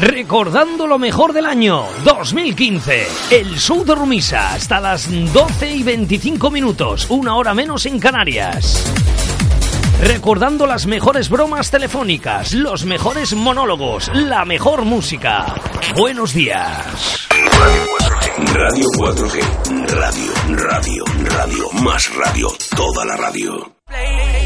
Recordando lo mejor del año 2015, el show de Rumisa hasta las 12 y 25 minutos, una hora menos en Canarias. Recordando las mejores bromas telefónicas, los mejores monólogos, la mejor música. Buenos días. Radio 4G, radio, radio, radio, más radio, toda la radio.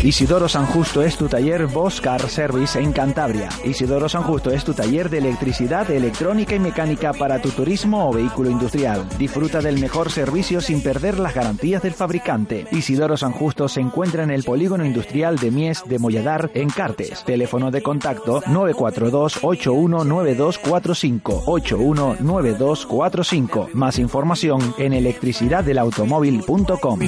Isidoro San Justo es tu taller Bosch Car Service en Cantabria. Isidoro San Justo es tu taller de electricidad, electrónica y mecánica para tu turismo o vehículo industrial. Disfruta del mejor servicio sin perder las garantías del fabricante. Isidoro San Justo se encuentra en el polígono industrial de Mies de Molladar en Cartes. Teléfono de contacto 942 819245 819245. Más información en electricidaddelautomóvil.com.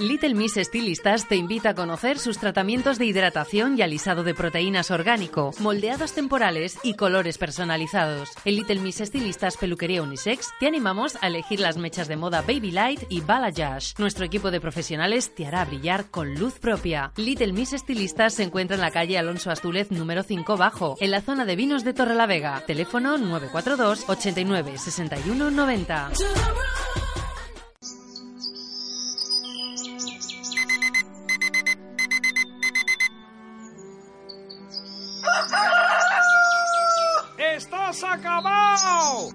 Little Miss Estilistas te invita a conocer sus tratamientos de hidratación y alisado de proteínas orgánico, moldeados temporales y colores personalizados. En Little Miss Estilistas Peluquería Unisex te animamos a elegir las mechas de moda Baby Light y Balayage. Nuestro equipo de profesionales te hará brillar con luz propia. Little Miss Estilistas se encuentra en la calle Alonso Astúlez número 5 Bajo, en la zona de vinos de Torrelavega. Teléfono 942 89 61 90.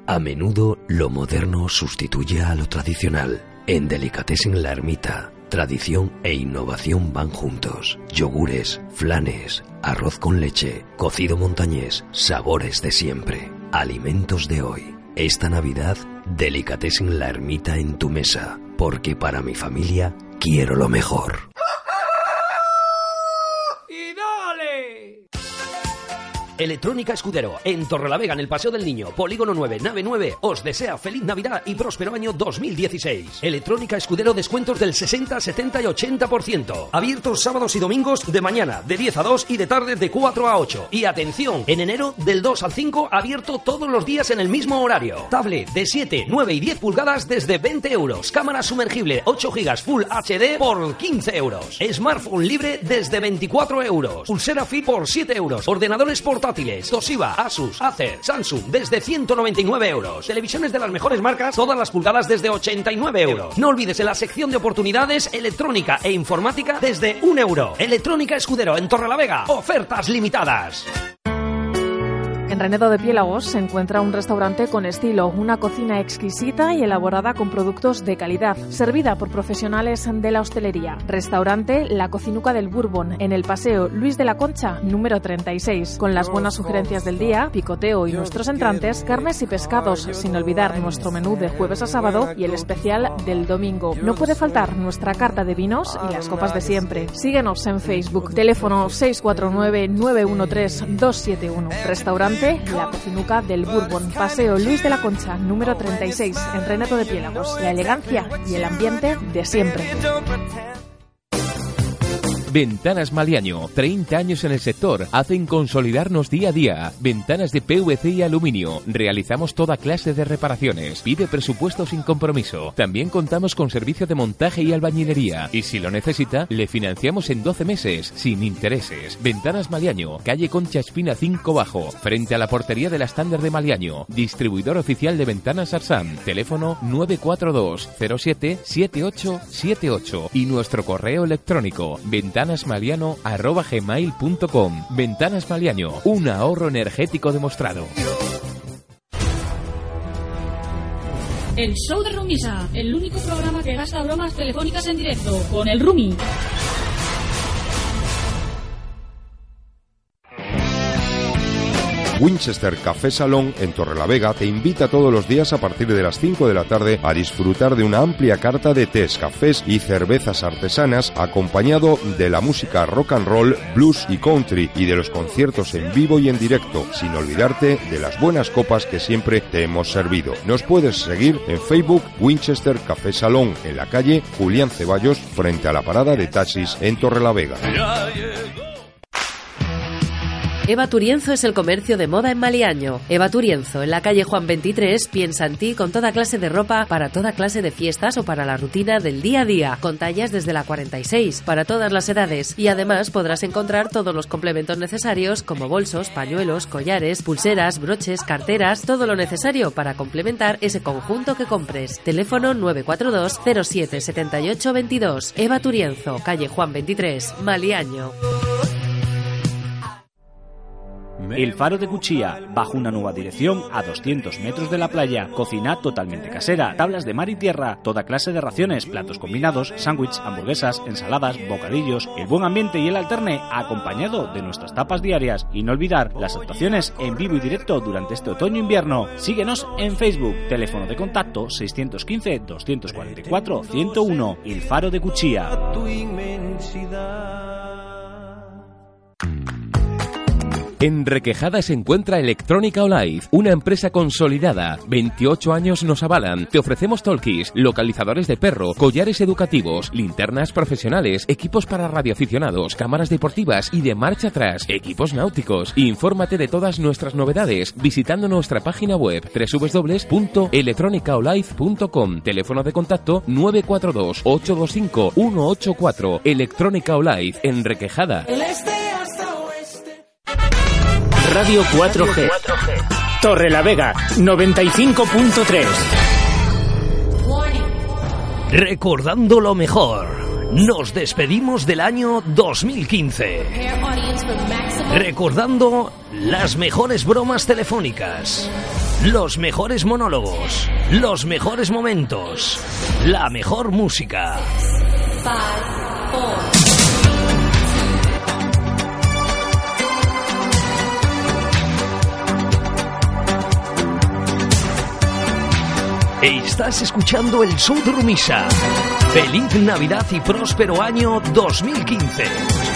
A menudo lo moderno sustituye a lo tradicional. En Delicatessen La Ermita, tradición e innovación van juntos. Yogures, flanes, arroz con leche, cocido montañés, sabores de siempre, alimentos de hoy. Esta Navidad, Delicatessen La Ermita en tu mesa, porque para mi familia quiero lo mejor. Electrónica Escudero, en Torrelavega, en el Paseo del Niño, Polígono 9, Nave 9, os desea feliz Navidad y próspero año 2016. Electrónica Escudero, descuentos del 60, 70 y 80%. Abiertos sábados y domingos de mañana, de 10 a 2 y de tarde de 4 a 8. Y atención, en enero del 2 al 5, abierto todos los días en el mismo horario. Tablet de 7, 9 y 10 pulgadas desde 20 euros. Cámara sumergible 8 GB Full HD por 15 euros. Smartphone libre desde 24 euros. Pulsera Fit por 7 euros. Ordenadores portátiles. Toshiba, Asus, Acer, Samsung desde 199 euros. Televisiones de las mejores marcas, todas las pulgadas desde 89 euros. No olvides en la sección de oportunidades electrónica e informática desde 1 euro. Electrónica Escudero en Torrelavega. Ofertas limitadas. En Renedo de Piélagos se encuentra un restaurante con estilo, una cocina exquisita y elaborada con productos de calidad, servida por profesionales de la hostelería. Restaurante La Cocinuca del Bourbon, en el Paseo Luis de la Concha, número 36, con las buenas sugerencias del día, picoteo y nuestros entrantes, carnes y pescados, sin olvidar nuestro menú de jueves a sábado y el especial del domingo. No puede faltar nuestra carta de vinos y las copas de siempre. Síguenos en Facebook, teléfono 649-913-271. Restaurante La Cocinuca del Bourbon, Paseo Luis de la Concha, número 36, en Reneto de Piélagos. La elegancia y el ambiente de siempre. Ventanas Maliaño, 30 años en el sector, hacen consolidarnos día a día. Ventanas de PVC y aluminio. Realizamos toda clase de reparaciones. Pide presupuesto sin compromiso. También contamos con servicio de montaje y albañilería. Y si lo necesita, le financiamos en 12 meses, sin intereses. Ventanas Maliaño, calle Concha Espina 5 Bajo, frente a la portería de la estándar de Maliaño. Distribuidor oficial de Ventanas Arsam. Teléfono 942 07 7878 y nuestro correo electrónico ventanasmaliano@gmail.com. Ventanas Maliano, un ahorro energético demostrado. El show de Rumisa, el único programa que gasta bromas telefónicas en directo con el Rumi. Winchester Café Salón en Torrelavega te invita todos los días a partir de las 5 de la tarde a disfrutar de una amplia carta de tés, cafés y cervezas artesanas acompañado de la música rock and roll, blues y country y de los conciertos en vivo y en directo, sin olvidarte de las buenas copas que siempre te hemos servido. Nos puedes seguir en Facebook Winchester Café Salón en la calle Julián Ceballos frente a la parada de taxis en Torrelavega. Eva Turienzo es el comercio de moda en Maliaño. Eva Turienzo, en la calle Juan 23, piensa en ti con toda clase de ropa para toda clase de fiestas o para la rutina del día a día, con tallas desde la 46, para todas las edades. Y además podrás encontrar todos los complementos necesarios como bolsos, pañuelos, collares, pulseras, broches, carteras, todo lo necesario para complementar ese conjunto que compres. Teléfono 942 07 78 22. Eva Turienzo, calle Juan 23, Maliaño. El Faro de Cuchilla, bajo una nueva dirección a 200 metros de la playa, cocina totalmente casera, tablas de mar y tierra, toda clase de raciones, platos combinados, sándwiches, hamburguesas, ensaladas, bocadillos, el buen ambiente y el alterne, acompañado de nuestras tapas diarias. Y no olvidar las actuaciones en vivo y directo durante este otoño-invierno. Síguenos en Facebook, teléfono de contacto 615-244-101, El Faro de Cuchilla. En Requejada se encuentra Electrónica Olive, una empresa consolidada. 28 años nos avalan. Te ofrecemos talkies, localizadores de perro, collares educativos, linternas profesionales, equipos para radioaficionados, cámaras deportivas y de marcha atrás, equipos náuticos. Infórmate de todas nuestras novedades visitando nuestra página web www.electronicaolive.com. Teléfono de contacto 942 825 184. Electrónica Olive en Requejada. Radio 4G. Torre la Vega, 95.3. Recordando lo mejor. Nos despedimos del año 2015. Recordando las mejores bromas telefónicas, los mejores monólogos, los mejores momentos, la mejor música. Estás escuchando el Show de Rumisa. Feliz Navidad y próspero año 2015.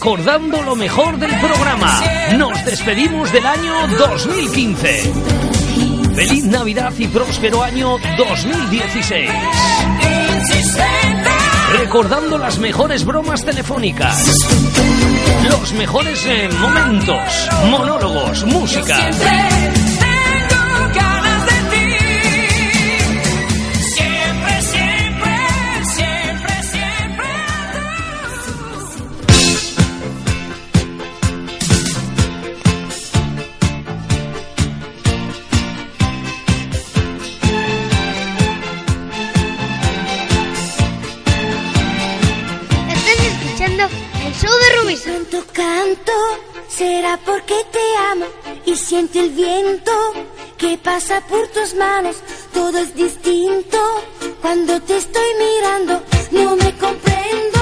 recordando lo mejor del programa. Nos despedimos del año 2015. Feliz Navidad y próspero año 2016. Recordando las mejores bromas telefónicas, los mejores eh, momentos, monólogos, música Será porque te amo y siente el viento que pasa por tus manos. Todo es distinto cuando te estoy mirando. No me comprendo.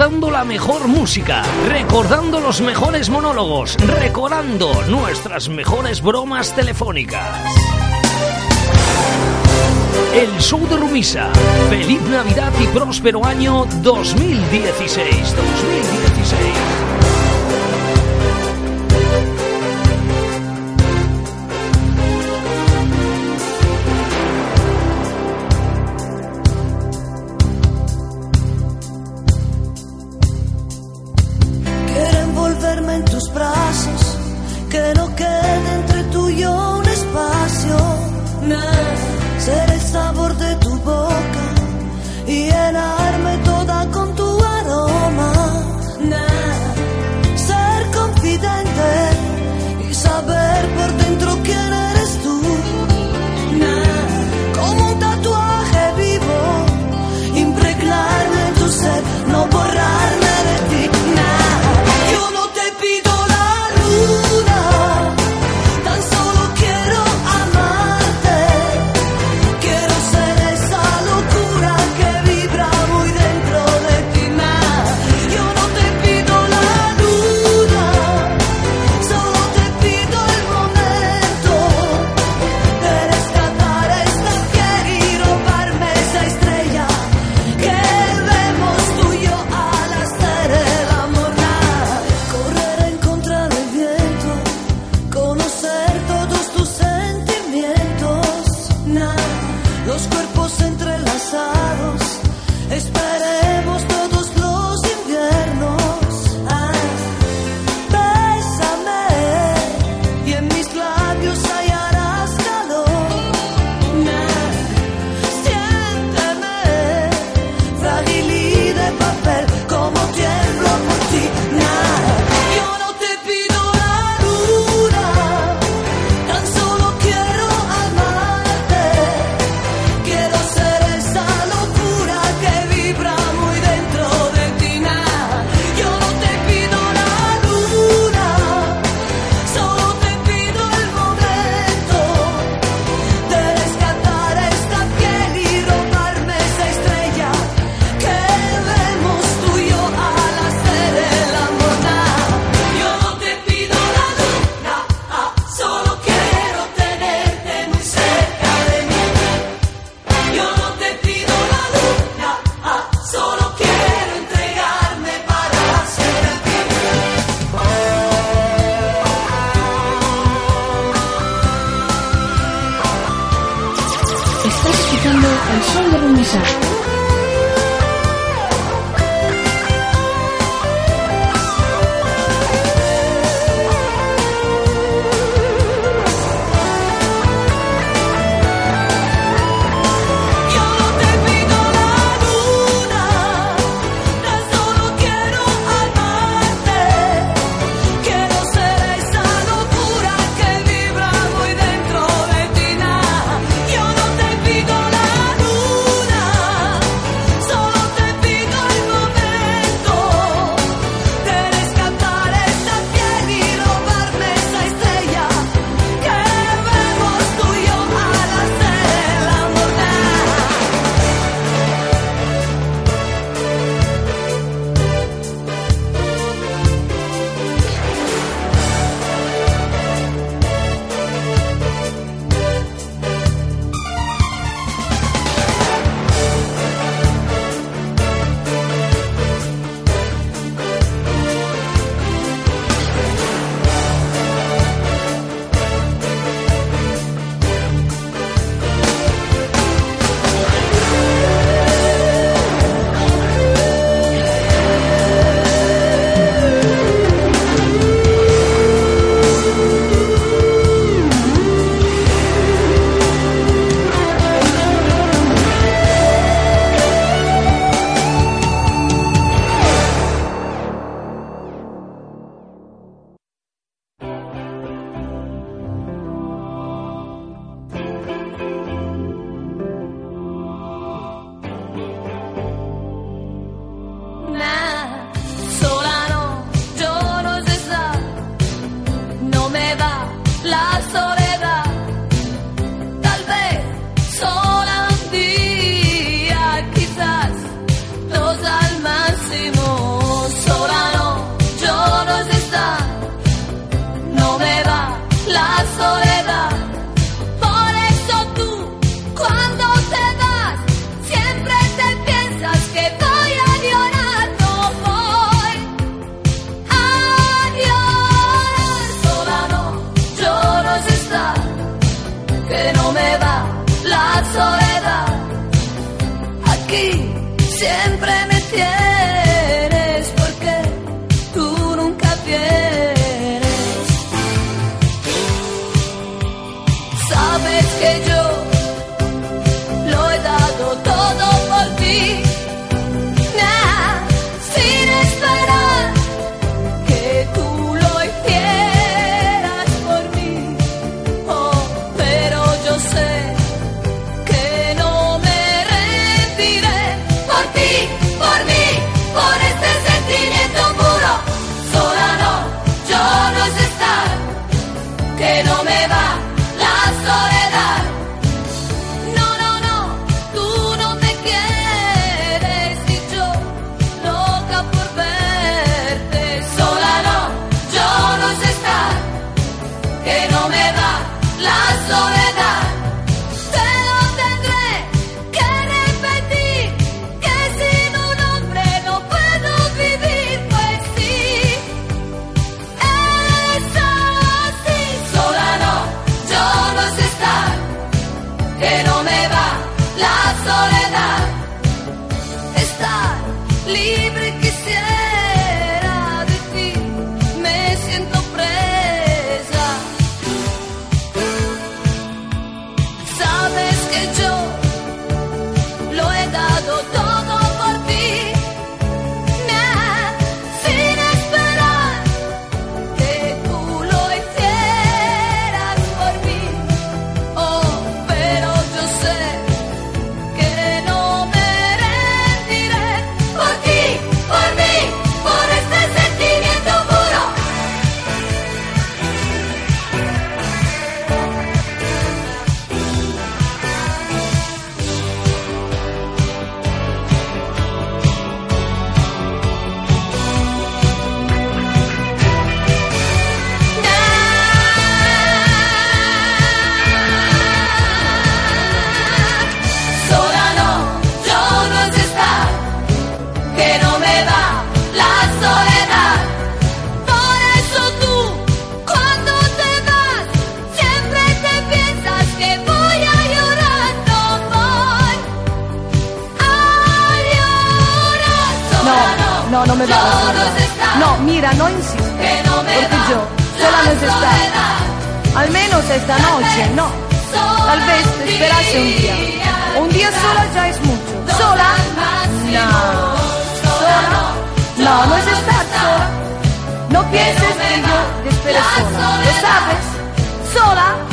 recordando la mejor música, recordando los mejores monólogos, recordando nuestras mejores bromas telefónicas. El show de Rumisa. Feliz Navidad y próspero año 2016. 2016. No me digas soledad. No, mira, no insistas. Porque yo sola no es estar. Al menos esta noche, no. Tal vez te esperase un día. Un día sola ya es mucho. ¿Sola? No. ¿Sola? No, no es estar sola. No pienses que yo te espere sola. ¿Lo sabes? ¿Sola?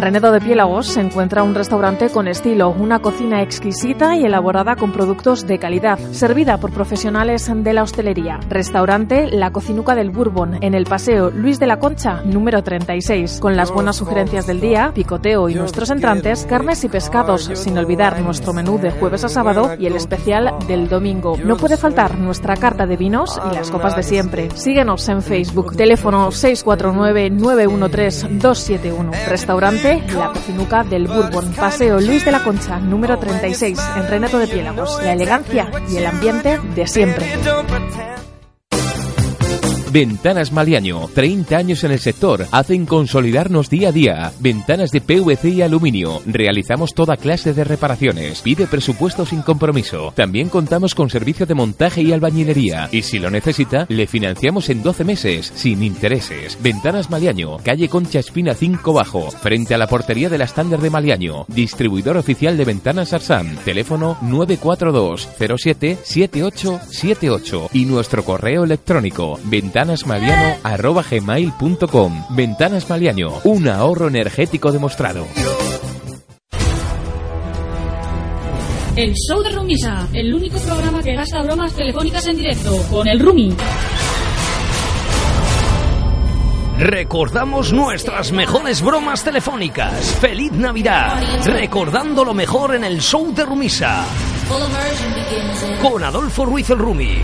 En Renedo de Piélagos se encuentra un restaurante con estilo, una cocina exquisita y elaborada con productos de calidad, servida por profesionales de la hostelería. Restaurante La Cocinuca del Bourbon, en el Paseo Luis de la Concha, número 36, con las buenas sugerencias del día, picoteo y nuestros entrantes, carnes y pescados, sin olvidar nuestro menú de jueves a sábado y el especial del domingo. No puede faltar nuestra carta de vinos y las copas de siempre. Síguenos en Facebook, teléfono 649-913-271. Restaurante La Cocinuca del Bourbon, Paseo Luis de la Concha, número 36, en Renedo de Piélagos. La elegancia y el ambiente de siempre. Ventanas Maliaño, 30 años en el sector, hacen consolidarnos día a día. Ventanas de PVC y aluminio. Realizamos toda clase de reparaciones. Pide presupuesto sin compromiso. También contamos con servicio de montaje y albañilería. Y si lo necesita, le financiamos en 12 meses, sin intereses. Ventanas Maliaño, calle Concha Espina 5 Bajo, frente a la portería de la estándar de Maliaño. Distribuidor oficial de Ventanas Arsan. Teléfono 942 07 7878 y nuestro correo electrónico ventanasmaliano@gmail.com. Ventanas Maliaño, un ahorro energético demostrado. El show de Rumisa, el único programa que gasta bromas telefónicas en directo con el Rumi. Recordamos nuestras mejores bromas telefónicas. ¡Feliz Navidad! Recordando lo mejor en el show de Rumisa. Con Adolfo Ruiz el Rumi.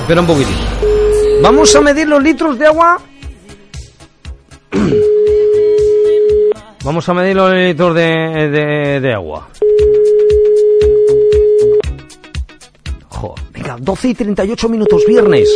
Espera un poquitín. Vamos a medir los litros de agua. Vamos a medir los litros de, de- agua. Jo, venga, 12 y 38 minutos, viernes.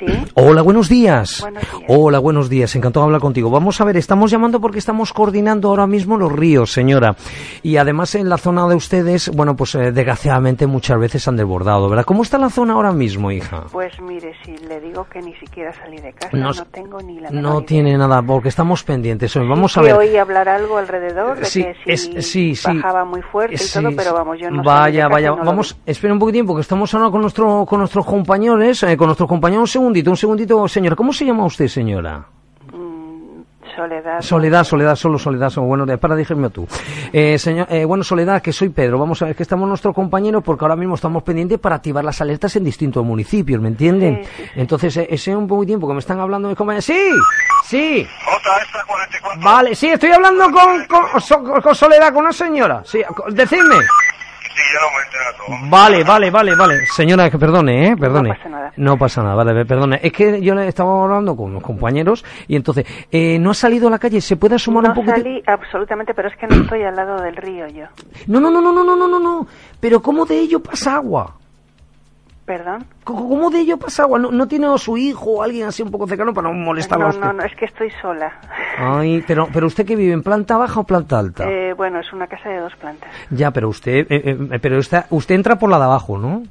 El- Hola, buenos días. Hola, buenos días. Encantado de hablar contigo. Vamos a ver, estamos llamando porque estamos coordinando ahora mismo los ríos, señora. Y además en la zona de ustedes, bueno, pues eh, desgraciadamente muchas veces han desbordado, ¿verdad? ¿Cómo está la zona ahora mismo, hija? Pues mire, si le digo que ni siquiera salí de casa, No no, tengo ni la No idea. tiene nada, porque estamos pendientes. hoy. Vamos a que ver. oí hablar algo alrededor de Sí, que es- si sí, sí. bajaba muy fuerte y Sí, todo, pero vamos, yo no salí de Vaya, casa vaya, no lo vamos, espera un poquitín porque estamos hablando con nuestro, con nuestros compañeros, eh, con nuestros compañeros. Segundito, un segundito, señora. ¿Cómo se llama usted, señora? vi. Soledad. Soledad, Soledad, solo Soledad, solo, bueno, de- para decirme tú. Eh, señor, eh, bueno, Soledad, que soy Pedro, vamos a ver que estamos nuestros compañeros porque ahora mismo estamos pendientes para activar las alertas en distintos municipios, ¿me entienden? Entonces, eh, ese es un poquitín porque me están hablando mis compañeros. ¡Sí! ¡Sí! Vale, sí, estoy hablando con, con, con Soledad, con una señora. Sí, Sí, ya lo a todos. Vale, vale, vale, vale. Señora, que perdone, ¿eh? Perdone. No pasa nada. No pasa nada, vale, perdone. Es que yo estaba hablando con unos compañeros y entonces, eh, ¿no ha salido a la calle? ¿Se puede asomar un poco No absolutamente, pero es que no estoy al lado del río yo. No, no, no, no, no, no, no, no. Pero ¿cómo de ello pasa agua? ¿Perdón? ¿Cómo de ello pasa agua? ¿No, no tiene su hijo o alguien así un poco cercano para no molestarlo a No, usted? no, no, es que estoy sola. Ay, pero, pero usted que vive en planta baja o planta alta? Eh, bueno, es una casa de dos plantas. Ya, pero usted, eh, eh, pero está, usted entra por la de abajo, ¿no?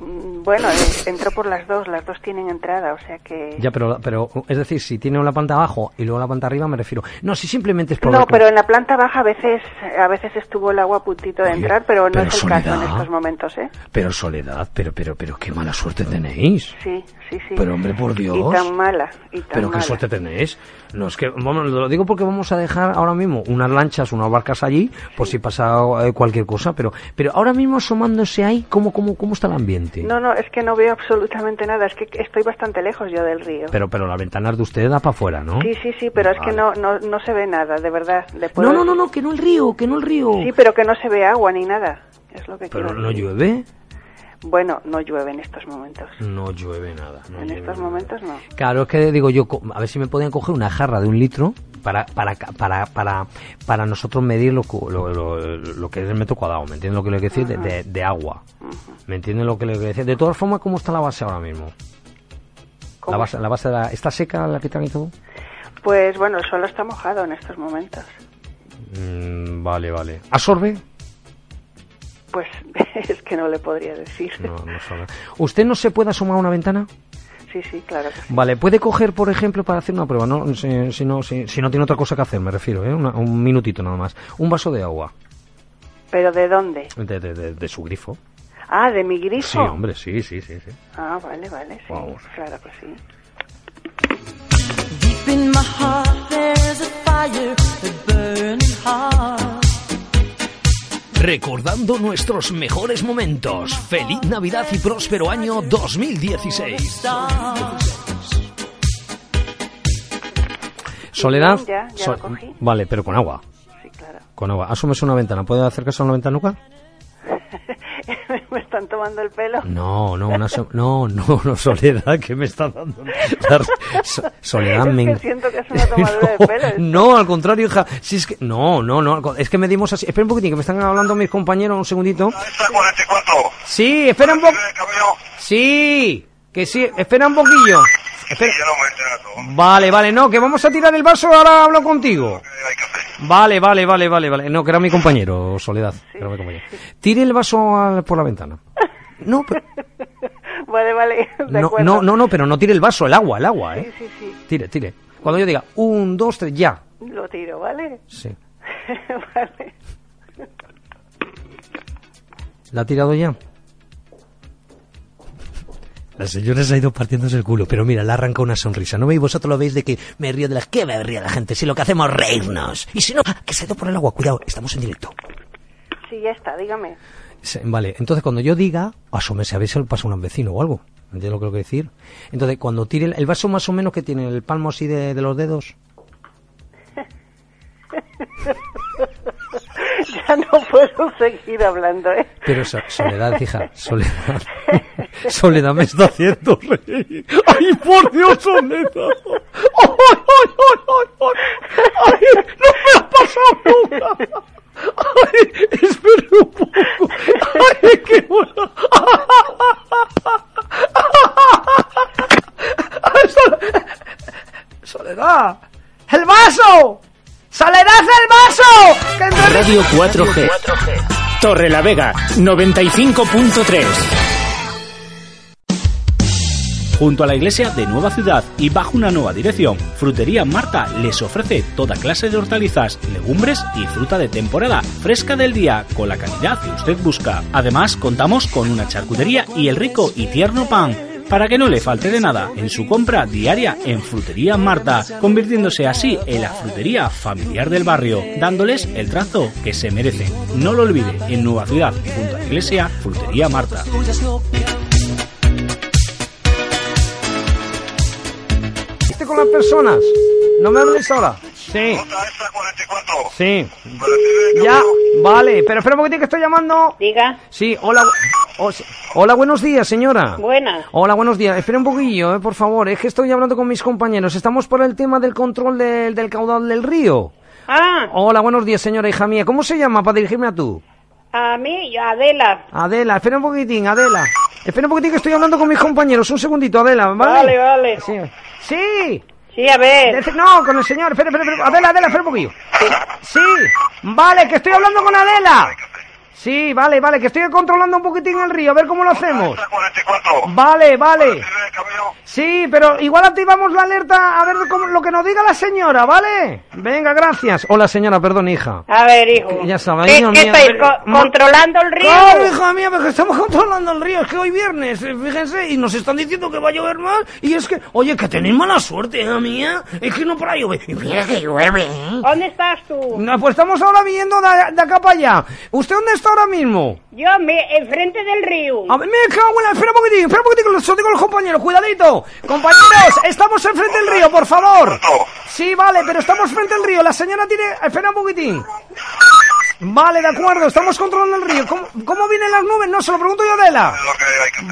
Mm, Bueno, eh, entró por las dos, las dos tienen entrada, o sea que... Ya, pero, pero, es decir, si tiene una planta abajo y luego la planta arriba, me refiero. No, si simplemente es por No, pero en la planta baja a veces a veces estuvo el agua a puntito de Oye, entrar, pero no pero es el caso en estos momentos, ¿eh? Pero Soledad, pero, pero, pero qué mala suerte tenéis. Sí, sí, sí. Pero, hombre, por Dios. Y tan mala, y tan Pero qué mala. suerte tenéis. No, es que, vamos, lo digo porque vamos a dejar ahora mismo unas lanchas, unas barcas allí, por si pasa eh, cualquier cosa, pero, pero ahora mismo asomándose ahí, ¿cómo, cómo, cómo está el ambiente? No, no, es que no veo absolutamente nada, es que estoy bastante lejos yo del río. Pero, pero la ventana de usted da para afuera, ¿no? Sí, sí, sí, pero es que no, no, no se ve nada, de verdad. puedo No, no, no, no, que no el río, que no el río. Sí, pero que no se ve agua ni nada, es lo que Pero quiero no decir. llueve. Bueno, no llueve en estos momentos. No llueve nada. no en llueve estos nada. momentos no. Claro, es que digo yo, a ver si me podían coger una jarra de un litro para para para para, para nosotros medir lo, lo, lo- lo que es el metro cuadrado, ¿me entienden lo que le quiero decir? De, de- de agua. ¿Me entienden lo que le quiero decir? De todas formas, ¿cómo está la base ahora mismo? ¿Cómo? La base, la base de la- ¿Está seca la quitan y todo? Pues bueno, el suelo está mojado en estos momentos. Mm, vale, vale. ¿Absorbe? Pues es que no le podría decir. No, no absorbe. ¿Usted no se puede asomar a una ventana? Sí, sí, claro que sí. Vale, puede coger, por ejemplo, para hacer una prueba, ¿no? Si, si no, si, si no tiene otra cosa que hacer, me refiero, ¿eh? Una- un minutito nada más. Un vaso de agua, ¿Pero de dónde? de, de- de- de su grifo. Ah, de mi grifo. Sí, hombre, sí, sí, sí. sí. Ah, vale, vale, sí. Vamos. Claro que sí. Deep in my heart there's a fire, a burning heart. Recordando nuestros mejores momentos. Feliz Navidad y próspero año 2016. Soledad. bien, ya, ya So- lo cogí. Vale, pero con agua. Sí, claro. Con agua. Asómese a una ventana. ¿Puede acercarse a una ventanuca? ¿Me están tomando el pelo? No, no, una so- no, no, no, Soledad, que me está dando. la- So- Soledad, Es me que en- siento que es una tomadura de pelo. No, al contrario, hija. Si es que, no, no, no. Es que medimos así. Espera un poquitín, que me están hablando mis compañeros. Un segundito. Sí, espera un poco. Sí, que sí. Espera un poquillo. Espera. Vale, vale, no, que vamos a tirar el vaso. Ahora hablo contigo. Vale, vale, vale, vale, vale. No, que era mi compañero, Soledad. que era mi compañero. Tire el vaso al- por la ventana. No, pero, Vale, vale, de no, acuerdo. no, no, no, pero no tire el vaso, el agua, el agua, Sí, ¿eh? sí, sí. Tire, tire. Cuando yo diga un, dos, tres, ya. Lo tiro, ¿vale? Sí. vale. ¿La ha tirado ya? La señora se ha ido partiéndose el culo, pero mira, le arranca una sonrisa. ¿No veis? Vosotros lo veis de que me río de las... ¿Qué me ríe la gente? Si lo que hacemos es reírnos. Y si no, ¡ah! que se ha ido por el agua. Cuidado, estamos en directo. Sí, ya está, dígame. Vale, entonces cuando yo diga, asómese a ver si le pasa a un vecino o algo. ¿Entiendes lo que quiero decir? Entonces, cuando tire el, el vaso más o menos que tiene el palmo así de, de los dedos. ya no puedo seguir hablando, ¿eh? Pero so- Soledad, hija, Soledad. Soledad me está haciendo reír. ¡Ay, por Dios, Soledad! ¡Ay, ay, ay, ay, ay! ¡Ay, no me ha pasado nunca! ¡Ay, espere un poco! ¡Ay, qué bueno! ¡Ay, Sole- ¡Soledad! ¡El vaso! ¡Soledad, el vaso! ¡Que entre- Radio 4G. Torre la Vega, 95.3. Junto a la iglesia de Nueva Ciudad y bajo una nueva dirección, Frutería Marta les ofrece toda clase de hortalizas, legumbres y fruta de temporada, fresca del día, con la calidad que usted busca. Además, contamos con una charcutería y el rico y tierno pan para que no le falte de nada en su compra diaria en Frutería Marta, convirtiéndose así en la frutería familiar del barrio, dándoles el trato que se merecen. No lo olvide, en Nueva Ciudad, junto a la iglesia, Frutería Marta. ¿Viste con las personas? ¿No me hables ahora? Sí. Sí. Ya, vale, pero espera un poquitín que estoy llamando. Diga. Sí, hola. sí. hola, buenos días, señora. Buenas. Hola, buenos días. Espera un poquillo, eh, por favor. Es que estoy hablando con mis compañeros. Estamos por el tema del control del, del caudal del río. Ah, Hola, buenos días, señora hija mía. ¿Cómo se llama para dirigirme a tú? a mí, Adela. Adela, espera un poquitín, Adela. Espera un poquitín que estoy hablando con mis compañeros. Un segundito, Adela, ¿vale? Vale, vale. Sí. Sí. Sí, a ver. Dece- No, con el señor. Espera, espera, espera. Adela, Adela, espera un poquillo. Sí. Vale, que estoy hablando con Adela. Sí, vale, vale, que estoy controlando un poquitín el río, a ver cómo lo hacemos. Vale, vale. Sí, pero igual activamos la alerta a ver cómo, lo que nos diga la señora, ¿vale? Venga, gracias. Hola, señora, perdón, hija. A ver, hijo. Ya estaba, ¿Qué, hija qué mía, estáis, pero- co- controlando el río? Claro, hija mía, porque estamos controlando el río. Es que hoy viernes, eh, fíjense, y nos están diciendo que va a llover más. Y es que, oye, que tenéis mala suerte, hija mía. Es que no para llover. Y mira que llueve. ¿eh? ¿Dónde estás tú? No, pues estamos ahora viendo de, de acá para allá. ¿Usted dónde está ahora mismo? Yo, me, enfrente del río. A ver, me cago en la... Espera un poquitín, espera un poquitín, que lo digo a los compañeros. Cuidadito. Compañeros, estamos enfrente del río, por favor. Sí, vale, pero estamos frente al río. La señora tiene... Espera un poquitín. Vale, de acuerdo, estamos controlando el río. ¿Cómo, cómo vienen las nubes? No, se lo pregunto yo a Adela.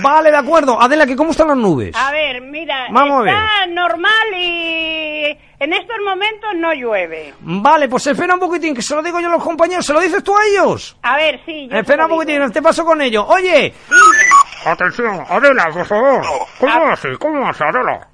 Vale, de acuerdo. Adela, ¿que ¿cómo están las nubes? A ver, mira, Vamos a está normal y en estos momentos no llueve. Vale, pues espera un poquitín, que se lo digo yo a los compañeros. ¿Se lo dices tú a ellos? A ver, sí. yo Espera un poquitín, te paso con ellos. Oye. Atención, Adela, por favor. ¿Cómo hace? ¿Cómo hace, Adela?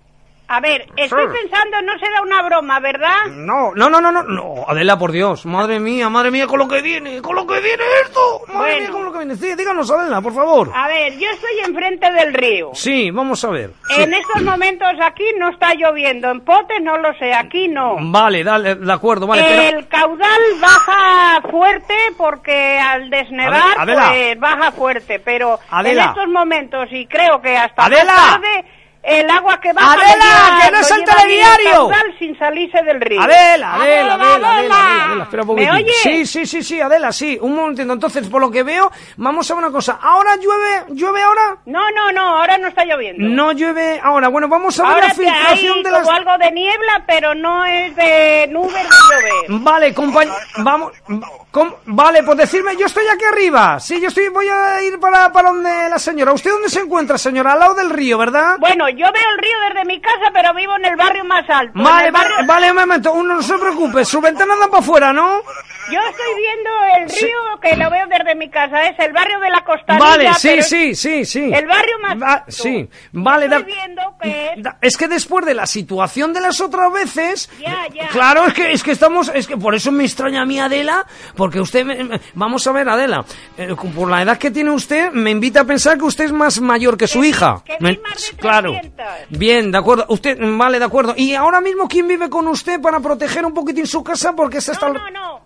A ver, estoy pensando, no será una broma, ¿verdad? No, no, no, no, no, no, Adela, por Dios, madre mía, madre mía, con lo que viene, con lo que viene esto, madre Bueno. mía, con lo que viene. Sí, díganos, Adela, por favor. A ver, yo estoy enfrente del río. Sí, vamos a ver. Sí. En estos momentos aquí no está lloviendo, en Potes no lo sé, aquí no. Vale, dale, de acuerdo, vale, pero... el caudal baja fuerte porque al desnevar Ade- Adela. pues baja fuerte, pero Adela. en estos momentos y creo que hasta más tarde el agua que baja Adela, que no es el telediario. sin salirse del río. Adela, Adela, Adela, Adela, Adela, Adela, espera un ¿Me poquitín. oyes? Sí, sí, sí, sí, Adela, sí, un momentito. Entonces, por lo que veo, vamos a una cosa. ¿Ahora llueve, llueve ahora? No, no, no, ahora no está lloviendo. No llueve ahora. Bueno, vamos a ver Ahora la filtración hay de las... algo de niebla, pero no es de nubes de llover. Vale, compañero, vamos, vale, pues decirme, yo estoy aquí arriba, sí, yo estoy, voy a ir para, para donde la señora, ¿usted dónde se encuentra, señora? Al lado del río, ¿verdad? Bueno, yo veo el río desde mi casa, pero vivo en el barrio más alto. Vale, vale, un momento, uno no se preocupe, su ventana da para afuera, ¿no? Yo estoy viendo el río que lo veo desde mi casa, es el barrio de la Costanilla. Vale, sí, sí, sí, sí. El barrio más Va- alto. sí, vale, Estoy da- viendo que es... da- es que después de la situación de las otras veces, Ya, ya. claro, es que es que estamos, es que por eso me extraña a mí Adela, porque usted, vamos a ver Adela, eh, por la edad que tiene usted, me invita a pensar que usted es más mayor que su hija. Me- claro. Bien, de acuerdo. Usted, vale, de acuerdo. Y ahora mismo quién vive con usted para proteger un poquitín su casa porque se está. No, no,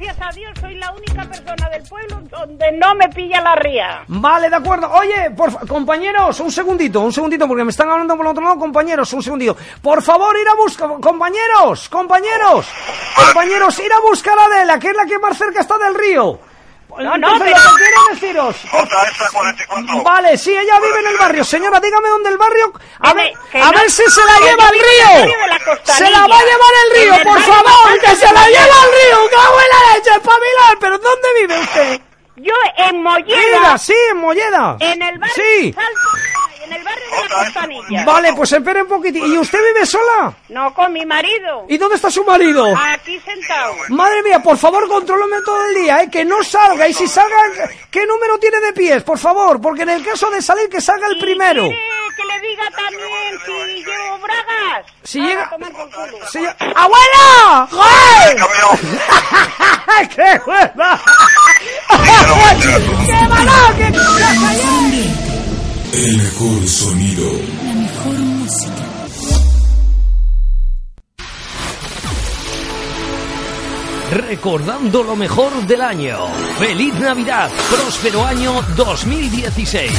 gracias a Dios soy la única persona del pueblo donde no me pilla la ría. Vale, de acuerdo. Oye, por compañeros, un segundito, un segundito, porque me están hablando por el otro lado, compañeros, un segundito. Por favor, ir a buscar, compañeros, compañeros, compañeros, ir a buscar a Adela, que es la que más cerca está del río. No, no, pero- lo que quiero deciros. Vale, sí, ella vive en el barrio. Señora, dígame dónde el barrio. A ver, a no- ver si se la lleva al río. la Se la va a llevar el río, el por favor, que se la lleva al río. ¡Cago en la leche, espabilar! ¿Pero dónde vive usted? Yo en Molleda. Sí, en Molleda. En el barrio Sí. En el barrio de la Costanilla. Vale, pues espere un poquitín. ¿Y usted vive sola? No, con mi marido. ¿Y dónde está su marido? Aquí sentado. Madre mía, por favor, contrólame todo el día, ¿eh? Que no salga. Y si salga, ¿qué número tiene de pies? Por favor, porque en el caso de salir, que salga el primero. ¿Quiere que le diga también si llevo bragas? Si Ah, llega-. Si ¡Abuela! ¡Joder! ¡Qué hueva! ¡Qué mala! ¡Qué El mejor sonido. La mejor música. Recordando lo mejor del año. Feliz Navidad, próspero año 2016.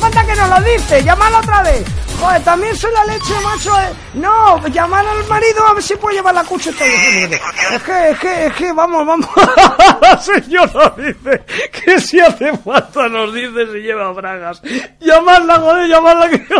¡Manda que nos lo dice! ¡Llámalo otra vez! Joder, también soy la leche, macho. eh. No, llamar al marido a ver si puede llevar la cucheta. Es que, es que, es que, vamos, vamos. La señora dice que si hace falta nos dice si lleva bragas. Llamarla, joder, llamarla que...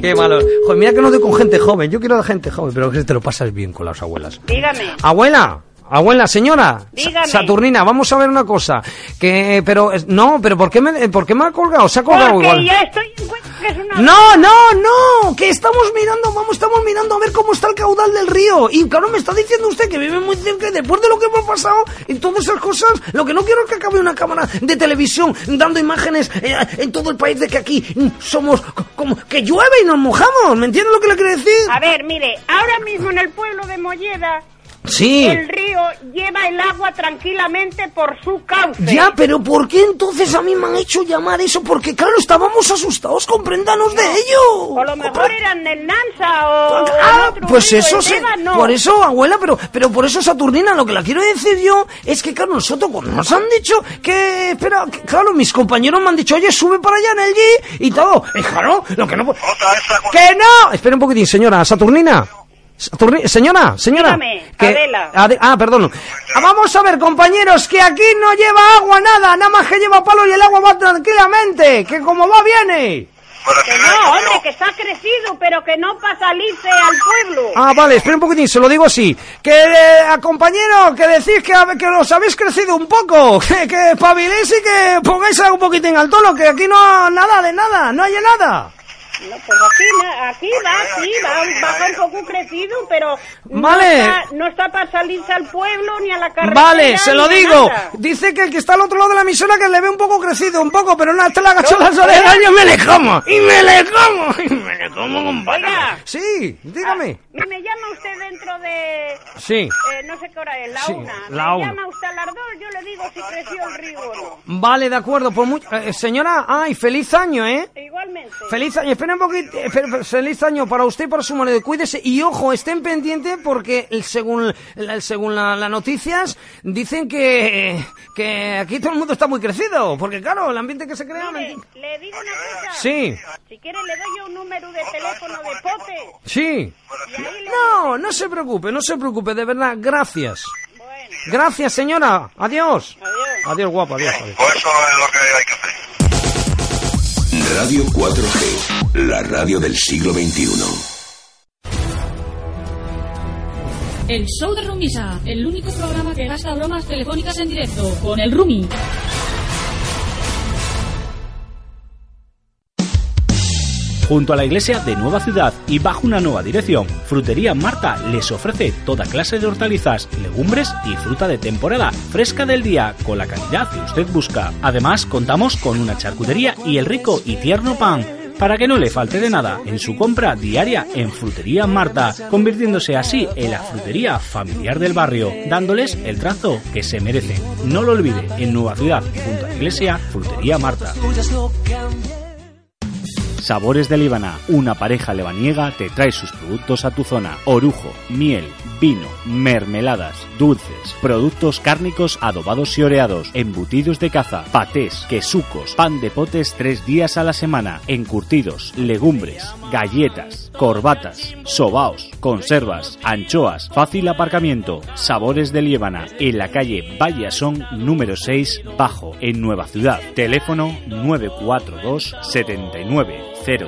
Qué malo. Joder, mira que no doy con gente joven. Yo quiero de gente joven, pero que te lo pasas bien con las abuelas. Dígame. Abuela, abuela, señora. Dígame. Saturnina, vamos a ver una cosa. Que, pero, no, pero ¿por qué me, por qué me ha colgado? Se ha colgado Porque igual. ya estoy en que es una... No, no, no, que estamos mirando, vamos, estamos mirando a ver cómo está el caudal del río. Y claro, me está diciendo usted que vive muy cerca y después de lo que hemos pasado y todas esas cosas, lo que no quiero es que acabe una cámara de televisión dando imágenes eh, en todo el país de que aquí somos co- como que llueve y nos mojamos. ¿Me entiende lo que le quiero decir? A ver, mire, ahora mismo en el pueblo de Molleda, Sí. el río lleva el agua tranquilamente por su cauce. Ya, pero ¿por qué entonces a mí me han hecho llamar eso? Porque claro, estábamos asustados, compréndanos de ello. O lo mejor eran el Nansa o... Ah, otro pues río, eso no. Por eso, abuela, pero, pero por eso, Saturnina, lo que la quiero decir yo es que, claro, nosotros cuando nos han dicho que, espera, que, claro, mis compañeros me han dicho, oye, sube para allá en el G y todo. Y claro, lo que no puedo. ¡Que no! Espera un poquitín, señora, Saturnina. Señora, señora. Dígame, que- Adela. Ade- ah, perdón. Ah, Vamos a ver, compañeros, que aquí no lleva agua nada, nada más que lleva palo y el agua va tranquilamente, que como va viene. Que no, hombre, que está crecido, pero que no para salirse al pueblo. Ah, vale, espera un poquitín, se lo digo así. Que, eh, a compañero, que decís que, que os habéis crecido un poco, que, que espabiléis y que pongáis un poquitín al tono, que aquí no nada de nada, no hay nada. No, pues aquí, aquí va, sí, va, baja un poco crecido, pero no Vale. está, no está para salirse al pueblo ni a la carretera. Vale, se lo digo. nada. Dice que el que está al otro lado de la emisora que le ve un poco crecido, un poco, pero no, este le agachó No, las orejas ¿eh? y yo me le como. Y me le como. Y me le como patatas. Sí, dígame. Me, me llama usted dentro de... Sí. eh, no sé qué hora es, la Sí, una. la me una. llama usted a las dos, yo le digo si creció el río o no. Vale, de acuerdo. Pues mu- eh, señora, ay, feliz año, ¿eh? Igualmente. Feliz año, espera un poquito, eh, fe- fe- feliz año para usted y para su marido. Cuídese y ojo, estén pendientes porque el- según, según la- las noticias dicen que, que aquí todo el mundo está muy crecido. Porque claro, el ambiente que se crea... Mire, le digo una cosa. Sí. Si quiere le doy yo un número de teléfono de pote. Sí. No, no se preocupe, no se preocupe, de verdad, gracias. Gracias, señora. Adiós. Adiós, guapa, adiós. adiós. Radio 4G, la radio del siglo XXI. El show de Rumisa, el único programa que gasta bromas telefónicas en directo con el Rumi. Junto a la iglesia de Nueva Ciudad y bajo una nueva dirección, Frutería Marta les ofrece toda clase de hortalizas, legumbres y fruta de temporada, fresca del día, con la calidad que usted busca. Además, contamos con una charcutería y el rico y tierno pan para que no le falte de nada en su compra diaria en Frutería Marta, convirtiéndose así en la frutería familiar del barrio, dándoles el trazo que se merecen. No lo olvide, en Nueva Ciudad, junto a la iglesia, Frutería Marta. Sabores de Líbana, una pareja lebaniega te trae sus productos a tu zona. Orujo, miel, vino, mermeladas, dulces, productos cárnicos adobados y oreados, embutidos de caza, patés, quesucos, pan de potes tres días a la semana, encurtidos, legumbres, galletas, corbatas, sobaos, conservas, anchoas, fácil aparcamiento, sabores de Líbana, en la calle Vallasón número 6, bajo, en Nueva Ciudad. Teléfono 942 79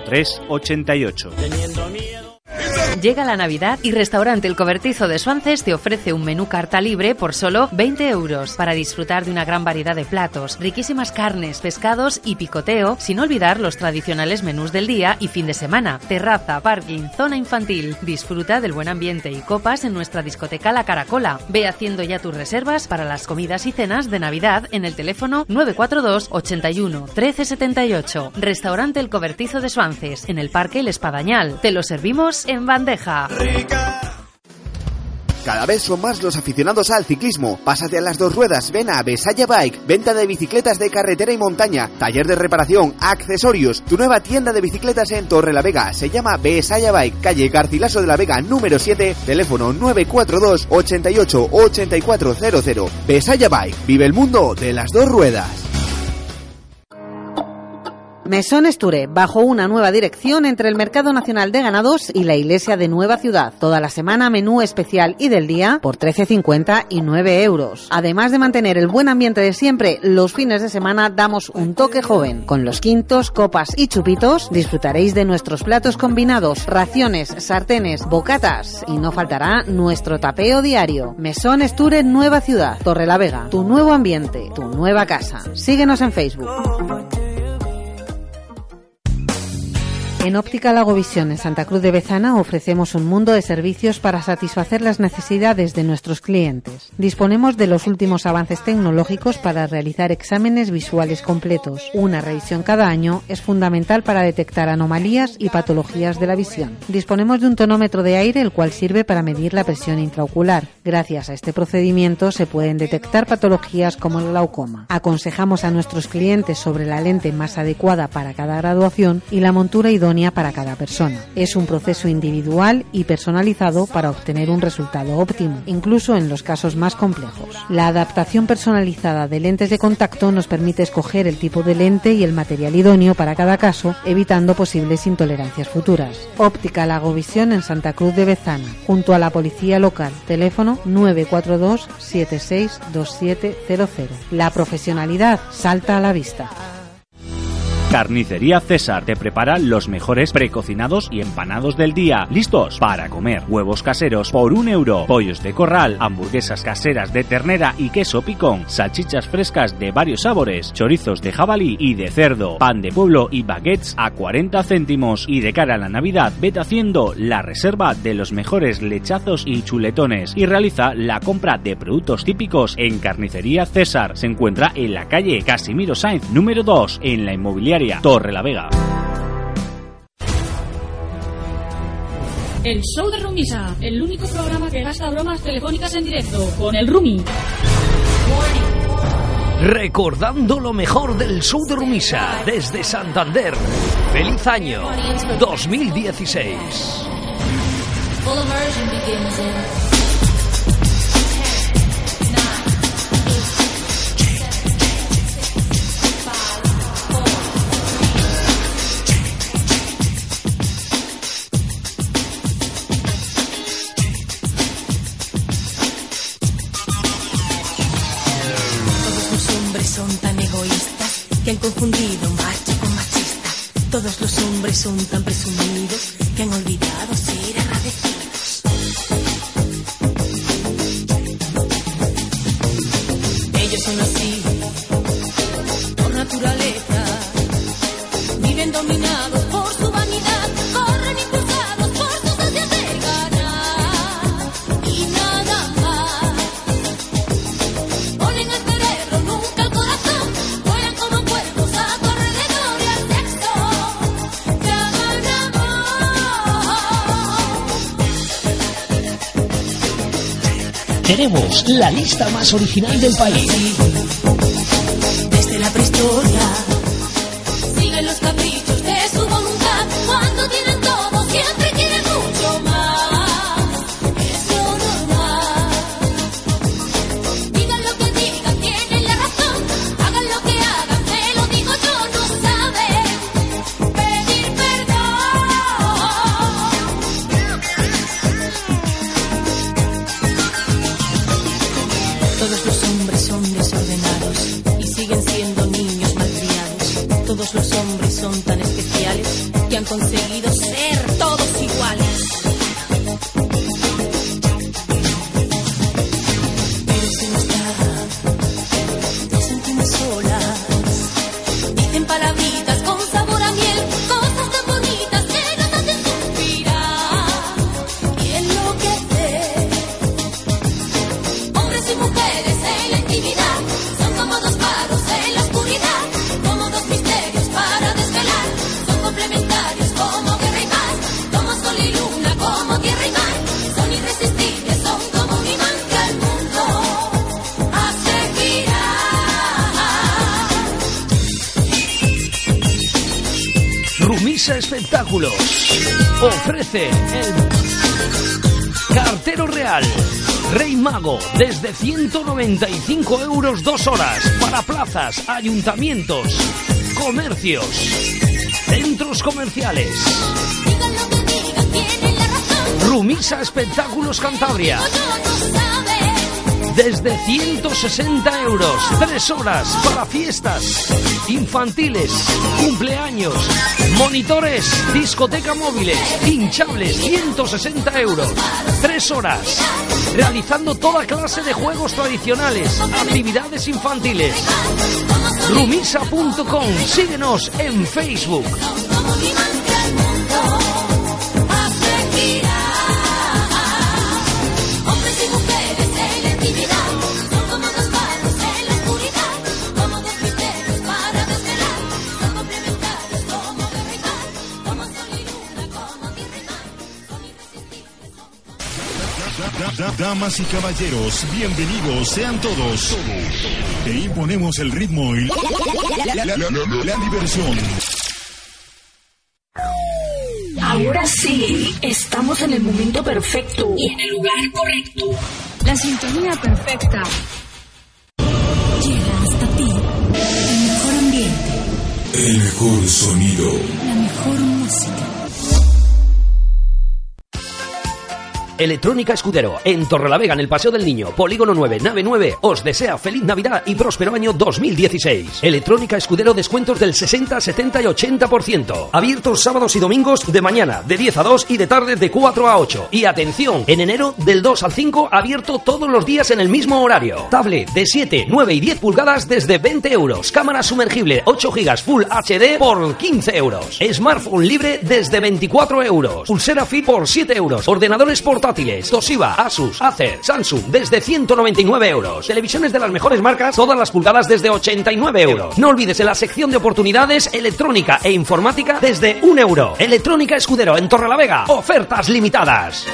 03 88. Llega la Navidad y Restaurante El Cobertizo de Suances te ofrece un menú carta libre por solo 20 euros para disfrutar de una gran variedad de platos, riquísimas carnes, pescados y picoteo, sin olvidar los tradicionales menús del día y fin de semana, terraza, parking, zona infantil. Disfruta del buen ambiente y copas en nuestra discoteca La Caracola. Ve haciendo ya tus reservas para las comidas y cenas de Navidad en el teléfono 942 81 1378. Restaurante El Cobertizo de Suances, en el Parque El Espadañal. Te lo servimos en bandeja. Cada vez son más los aficionados al ciclismo. Pásate a las dos ruedas, ven a Besaya Bike, venta de bicicletas de carretera y montaña, taller de reparación, accesorios, tu nueva tienda de bicicletas en Torre la Vega. Se llama Besaya Bike, calle Garcilaso de la Vega número 7, teléfono 942 88 8400. Besaya Bike, vive el mundo de las dos ruedas. Mesón Esture, bajo una nueva dirección entre el Mercado Nacional de Ganados y la Iglesia de Nueva Ciudad. Toda la semana menú especial y del día por 13,50 y 9 euros. Además de mantener el buen ambiente de siempre, los fines de semana damos un toque joven. Con los quintos, copas y chupitos disfrutaréis de nuestros platos combinados, raciones, sartenes, bocatas y no faltará nuestro tapeo diario. Mesón Esture Nueva Ciudad, Torre la Vega, tu nuevo ambiente, tu nueva casa. Síguenos en Facebook. En Óptica Lago Visión en Santa Cruz de Bezana ofrecemos un mundo de servicios para satisfacer las necesidades de nuestros clientes. Disponemos de los últimos avances tecnológicos para realizar exámenes visuales completos. Una revisión cada año es fundamental para detectar anomalías y patologías de la visión. Disponemos de un tonómetro de aire el cual sirve para medir la presión intraocular. Gracias a este procedimiento se pueden detectar patologías como el glaucoma. Aconsejamos a nuestros clientes sobre la lente más adecuada para cada graduación y la montura idónea para cada persona. Es un proceso individual y personalizado para obtener un resultado óptimo, incluso en los casos más complejos. La adaptación personalizada de lentes de contacto nos permite escoger el tipo de lente y el material idóneo para cada caso, evitando posibles intolerancias futuras. Óptica Lagovisión en Santa Cruz de Bezana, junto a la policía local. Teléfono 942 762700. La profesionalidad salta a la vista. Carnicería César te prepara los mejores precocinados y empanados del día, listos para comer. Huevos caseros por un euro, pollos de corral, hamburguesas caseras de ternera y queso picón, salchichas frescas de varios sabores, chorizos de jabalí y de cerdo, pan de pueblo y baguettes a 40 céntimos. Y de cara a la Navidad, vete haciendo la reserva de los mejores lechazos y chuletones y realiza la compra de productos típicos en Carnicería César. Se encuentra en la calle Casimiro Sainz número 2 en la inmobiliaria Torre la Vega. El show de Rumisa, el único programa que gasta bromas telefónicas en directo con el Rumi. Recordando lo mejor del show de Rumisa desde Santander. Feliz año 2016. Confundido macho con machista. Todos los hombres son tan presumidos Tenemos la lista más original del país. Espectáculos ofrece el Cartero Real Rey Mago desde 195 euros dos horas para plazas, ayuntamientos, comercios, centros comerciales. Rumisa Espectáculos Cantabria. Desde 160 euros, tres horas para fiestas infantiles, cumpleaños, monitores, discoteca móviles, hinchables, 160 euros, tres horas, realizando toda clase de juegos tradicionales, actividades infantiles. Rumisa.com, síguenos en Facebook. Damas y caballeros, bienvenidos sean todos. Te imponemos el ritmo y la, la- la- la- la diversión. Ahora sí, estamos en el momento perfecto y en el lugar correcto. La sintonía perfecta. Llega hasta ti el mejor ambiente, El mejor sonido. la mejor música. Electrónica Escudero, en Torrelavega, en el Paseo del Niño, Polígono 9, Nave 9, os desea feliz Navidad y próspero año 2016. Electrónica Escudero, descuentos del 60, 70 y 80%. Abiertos sábados y domingos de mañana, de 10 a 2 y de tarde de 4 a 8. Y atención, en enero del 2 al 5, abierto todos los días en el mismo horario. Tablet de 7, 9 y 10 pulgadas desde 20 euros. Cámara sumergible 8 GB Full HD por 15 euros. Smartphone libre desde 24 euros. Pulsera Fit por 7 euros. Ordenadores portátiles. Toshiba, Asus, Acer, Samsung desde 199 euros. Televisiones de las mejores marcas, todas las pulgadas desde 89 euros. No olvides en la sección de oportunidades electrónica e informática desde 1 euro. Electrónica Escudero en Torrelavega. Ofertas limitadas.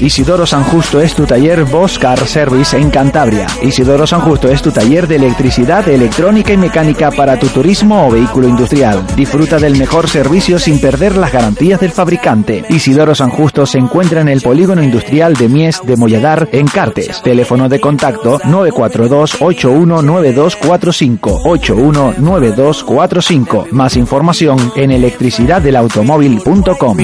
Isidoro San Justo es tu taller Bosch Car Service en Cantabria. Isidoro San Justo es tu taller de electricidad, electrónica y mecánica para tu turismo o vehículo industrial. Disfruta del mejor servicio sin perder las garantías del fabricante. Isidoro San Justo se encuentra en el polígono industrial de Mies de Molladar en Cartes. Teléfono de contacto 942 819245 819245. Más información en electricidaddelautomóvil.com.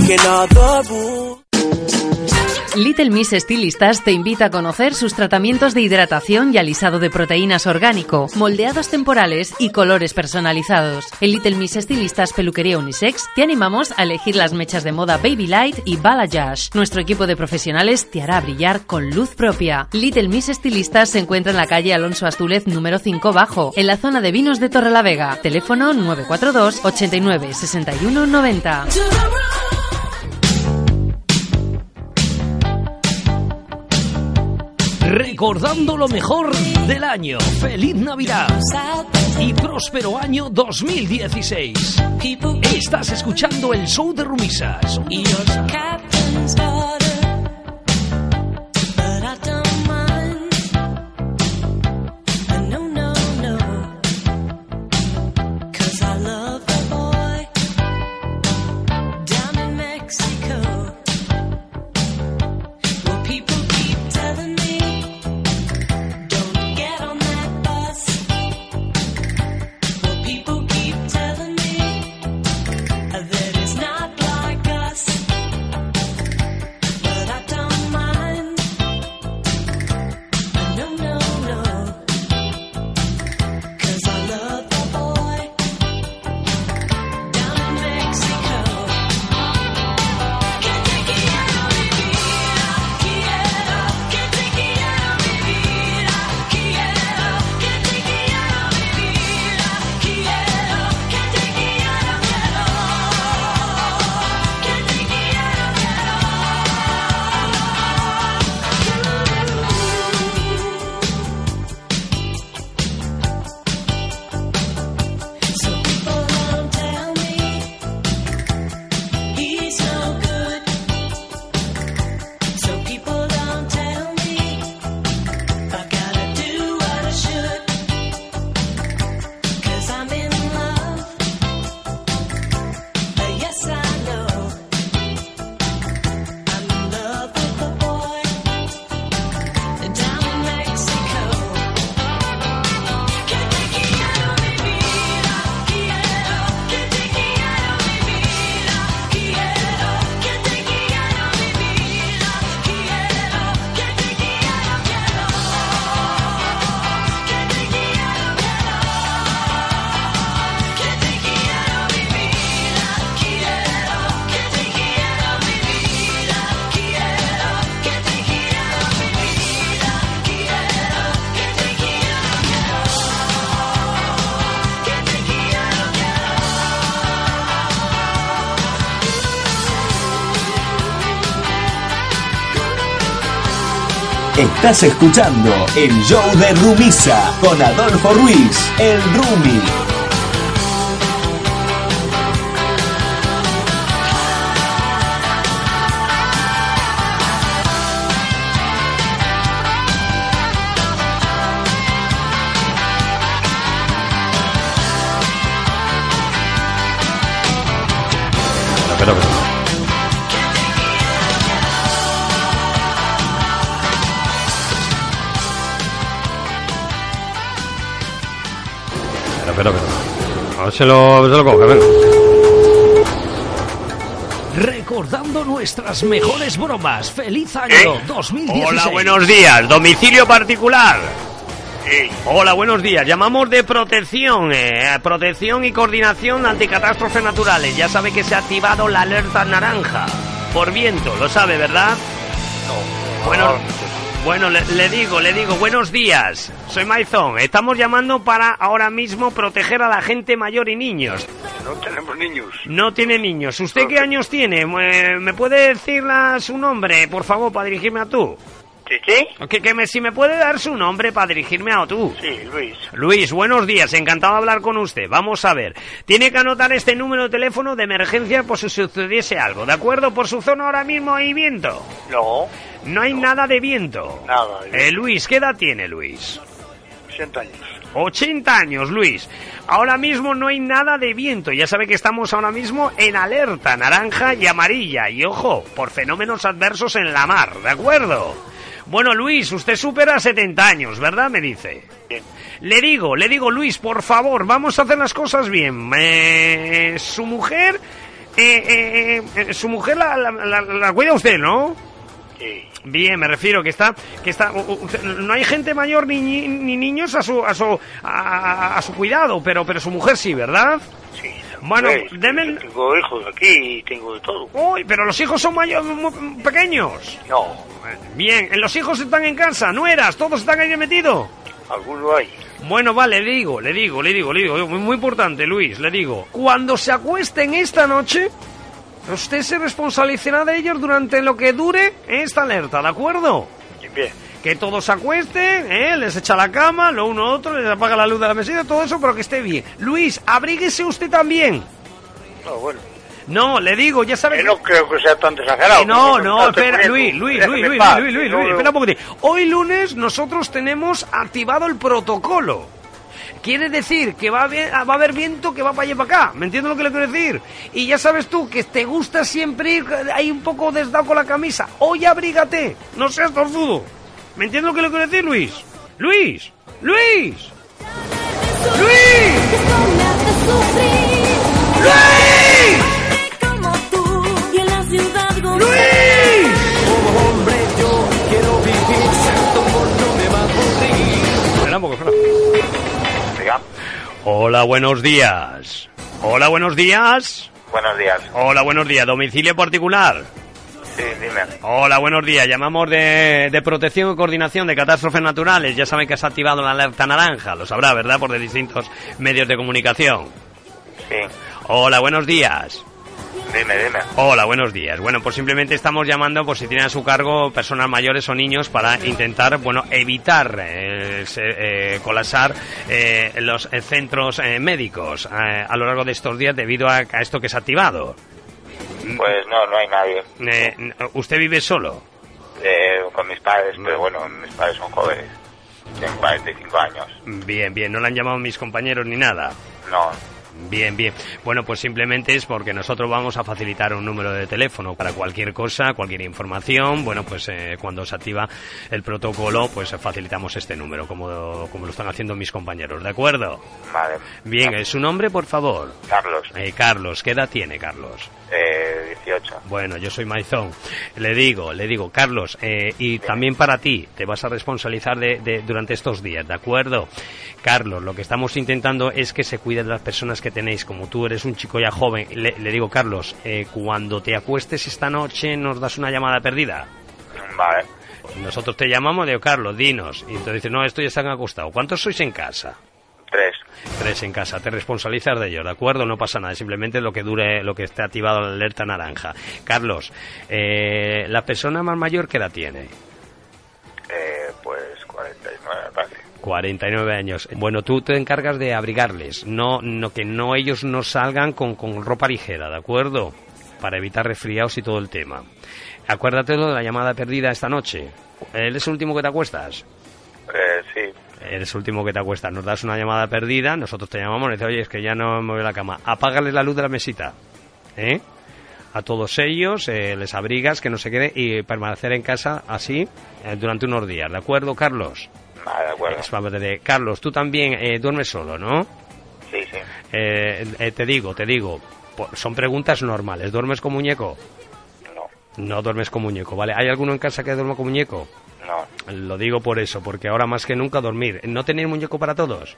Little Miss Estilistas te invita a conocer sus tratamientos de hidratación y alisado de proteínas orgánico, moldeados temporales y colores personalizados. En Little Miss Estilistas Peluquería Unisex te animamos a elegir las mechas de moda Baby Light y Balayage. Nuestro equipo de profesionales te hará brillar con luz propia. Little Miss Estilistas se encuentra en la calle Alonso Astúlez número 5 bajo, en la zona de vinos de Torrelavega. Teléfono 942 89 61 90. Recordando lo mejor del año. Feliz Navidad y próspero año 2016. Estás escuchando el show de Rumisas. Estás escuchando el show de Rumisa con Adolfo Ruiz, el Rumi. Si lo, a ver si lo coge, venga. recordando nuestras mejores bromas. ¡Feliz año 2016! ¿Eh? Hola, buenos días. Domicilio particular. Hola, buenos días. Llamamos de protección, eh, protección y coordinación ante catástrofes naturales. Ya sabe que se ha activado la alerta naranja por viento, lo sabe, ¿verdad? No. Bueno, bueno, le, le digo, le digo, buenos días. Soy Maizón. Estamos llamando para ahora mismo proteger a la gente mayor y niños. No tenemos niños. No tiene niños. ¿Usted qué años tiene? ¿Me, me puede decir la- su nombre, por favor, para dirigirme a tú? ¿Qué, qué? Que, que me, si me puede dar su nombre para dirigirme a tú. Sí, Luis. Luis, buenos días, encantado de hablar con usted. Vamos a ver. Tiene que anotar este número de teléfono de emergencia por si sucediese algo, ¿de acuerdo? Por su zona ahora mismo hay viento. No, No hay nada de viento. nada. Eh, Luis, ¿qué edad tiene Luis? 80 años. 80 años, Luis. Ahora mismo no hay nada de viento. Ya sabe que estamos ahora mismo en alerta naranja y amarilla. Y ojo, por fenómenos adversos en la mar, ¿de acuerdo? Bueno, Luis, usted supera 70 años, ¿verdad? Me dice. Le digo, le digo, Luis, por favor, vamos a hacer las cosas bien. Eh, su mujer, eh, eh, eh, su mujer la, la- la- la cuida usted, ¿no? Bien, me refiero que está, que está, no hay gente mayor ni, ni, ni niños a su, a su, a, a su cuidado, pero, pero su mujer sí, ¿verdad? Sí. Bueno, deme, Tengo hijos aquí y tengo de todo. uy, pero los hijos son mayores, pequeños. No, Bien, los hijos están en casa, nueras, todos están ahí metidos. alguno hay. Bueno, vale, le digo, le digo, le digo, le digo, muy, muy importante, Luis, le digo. Cuando se acuesten esta noche, usted se responsabilizará de ellos durante lo que dure esta alerta, ¿de acuerdo? Bien. Que todos se acuesten, ¿eh? les echa la cama, lo uno otro, les apaga la luz de la mesita, todo eso, pero que esté bien. Luis, abríguese usted también. No, bueno. No, le digo, ya sabe Que no creo que sea tan desagrado. Eh, no, no, espera, Luis, Luis, Luis, Luis, Luis, Luis, espera un poquitín. Hoy lunes nosotros tenemos activado el protocolo. Quiere decir que va a, haber, va a haber viento que va para allá y para acá. ¿Me entiendes lo que le quiero decir? Y ya sabes tú que te gusta siempre ir ahí un poco desdado con la camisa. Hoy abrígate, no seas torzudo. ¿Me entiendes lo que le quiero decir, Luis? Luis, Luis, Luis, Luis. Como tú y en la ciudad ¡Luis! Como hombre yo quiero vivir, tu amor no me va a aburrir. Espera un poco, espera. Hola, buenos días. Hola, buenos días. Buenos días. Hola, buenos días. Domicilio particular. Sí, dime. Hola, buenos días. Llamamos de, de protección y coordinación de catástrofes naturales. Ya saben que se ha activado la alerta naranja. Lo sabrá, ¿verdad? Por de distintos medios de comunicación. Sí. Hola, buenos días. Dime, dime. Hola, buenos días. Bueno, pues simplemente estamos llamando por si tienen a su cargo personas mayores o niños para intentar, bueno, evitar eh, se- eh, colapsar eh, los eh, centros eh, médicos a lo largo de estos días debido a, a esto que se ha activado. Pues no, no hay nadie. Eh, ¿Usted vive solo? Eh, con mis padres, pero bueno, mis padres son jóvenes. Tienen 45 años. Bien, bien. ¿No le han llamado mis compañeros ni nada? No. Bien, bien. Bueno, pues simplemente es porque nosotros vamos a facilitar un número de teléfono para cualquier cosa, cualquier información. Bueno, pues eh, cuando se activa el protocolo, pues facilitamos este número, como, como lo están haciendo mis compañeros, ¿de acuerdo? Vale. Bien, eh, su nombre, por favor. Carlos. Eh, Carlos, ¿qué edad tiene Carlos? Eh, 18. Bueno, yo soy Maizón. Le digo, le digo, Carlos, eh, y también para ti, te vas a responsabilizar de, de- durante estos días, ¿de acuerdo? Carlos, lo que estamos intentando es que se cuiden las personas que tenéis. Como tú eres un chico ya joven, le, le digo, Carlos, eh, cuando te acuestes esta noche, nos das una llamada perdida. Vale. Nosotros te llamamos, digo, Carlos, dinos. Y entonces dices, no, esto ya están acostados. ¿Cuántos sois en casa? Tres. Tres en casa. Te responsabilizas de ellos, ¿de acuerdo? No pasa nada. Simplemente lo que dure, lo que esté activado la alerta naranja. Carlos, eh, la persona más mayor, ¿qué edad tiene? Eh, pues 49, me parece. 49 años. Bueno, tú te encargas de abrigarles, no, no que no ellos no salgan con, con ropa ligera, ¿de acuerdo? Para evitar resfriados y todo el tema. Acuérdate de la llamada perdida esta noche. ¿Eres el último que te acuestas? Eh, sí. Eres el último que te acuestas. Nos das una llamada perdida, nosotros te llamamos y dices, oye, es que ya no me voy a la cama. Apágales la luz de la mesita. ¿Eh? A todos ellos, eh, les abrigas, que no se quede y permanecer en casa así eh, durante unos días. ¿De acuerdo, Carlos? Vale, de acuerdo. Es favor de- Carlos, tú también eh, duermes solo, ¿no? Sí, sí. Eh, eh, te digo, te digo, son preguntas normales. ¿Duermes con muñeco? No duermes con muñeco, ¿vale? ¿Hay alguno en casa que duerma con muñeco? No, Lo digo por eso, porque ahora más que nunca dormir. ¿No tenéis muñeco para todos?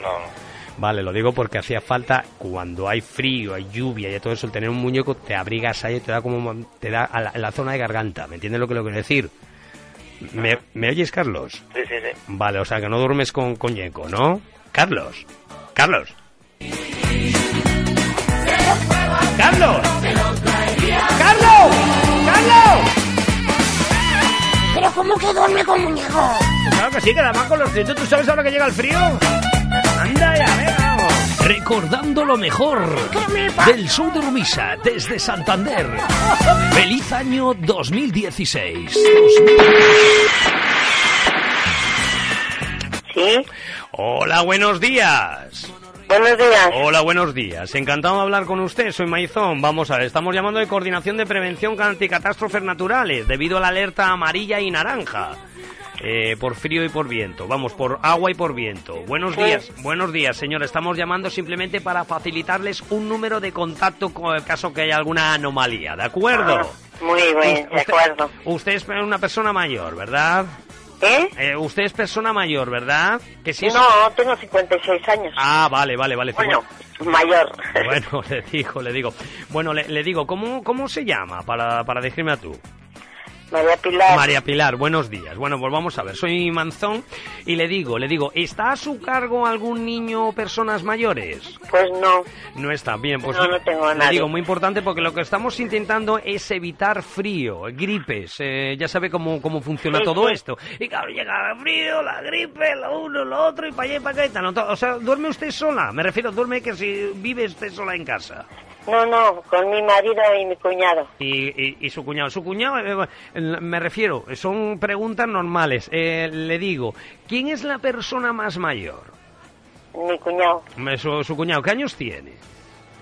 no. Vale, lo digo porque hacía falta cuando hay frío, hay lluvia y todo eso, el tener un muñeco te abrigas ahí, te da como te da a la, la zona de garganta, ¿me entiendes lo que lo quiero decir? ¿Me, ¿me oyes, Carlos? Sí, sí, sí. Vale, o sea que no duermes con coñeco, ¿no? Carlos, Carlos. ¡Carlos! ¡Carlos! ¡Carlos! Pero ¿cómo que duerme con muñeco? Claro que sí, que además con los fríos, ¿tú sabes ahora que llega el frío? Anda ya, venga. Recordando lo mejor del show de Rumisa desde Santander. Feliz año 2016. Sí. Hola, buenos días. Buenos días. Hola, buenos días. Encantado de hablar con usted. Soy Maizón. Vamos a ver, estamos llamando de Coordinación de Prevención Anticatástrofes Naturales debido a la alerta amarilla y naranja. Eh, por frío y por viento. Vamos, por agua y por viento. Buenos días, buenos días, señor. Estamos llamando simplemente para facilitarles un número de contacto con el caso que haya alguna anomalía. ¿De acuerdo? Ah, Muy bien, de Usted- acuerdo. Usted es una persona mayor, ¿verdad? ¿Eh? Eh, usted es persona mayor, ¿verdad? Que si es... No, tengo 56 años. Ah, vale, vale, vale. Bueno, mayor. Bueno, le digo, le digo. Bueno, le, le digo, ¿cómo, ¿cómo se llama para, para decirme a tú? María Pilar. María Pilar, buenos días. Bueno, pues vamos a ver, soy Manzón y le digo, le digo, ¿está a su cargo algún niño o personas mayores? Pues no. No está, bien, pues No, no tengo a le digo, muy importante porque lo que estamos intentando es evitar frío, gripes, eh, ya sabe cómo, cómo funciona Sí, todo sí. esto. Y claro, llega el frío, la gripe, lo uno, lo otro, y para allá y para acá y tal. ¿no? O sea, ¿duerme usted sola? Me refiero, duerme que si vive usted sola en casa. No, no, con mi marido y mi cuñado. Y, y- y su cuñado. Su cuñado, eh, me refiero, son preguntas normales. Eh, le digo, ¿quién es la persona más mayor? Mi cuñado. Su cuñado, ¿qué años tiene?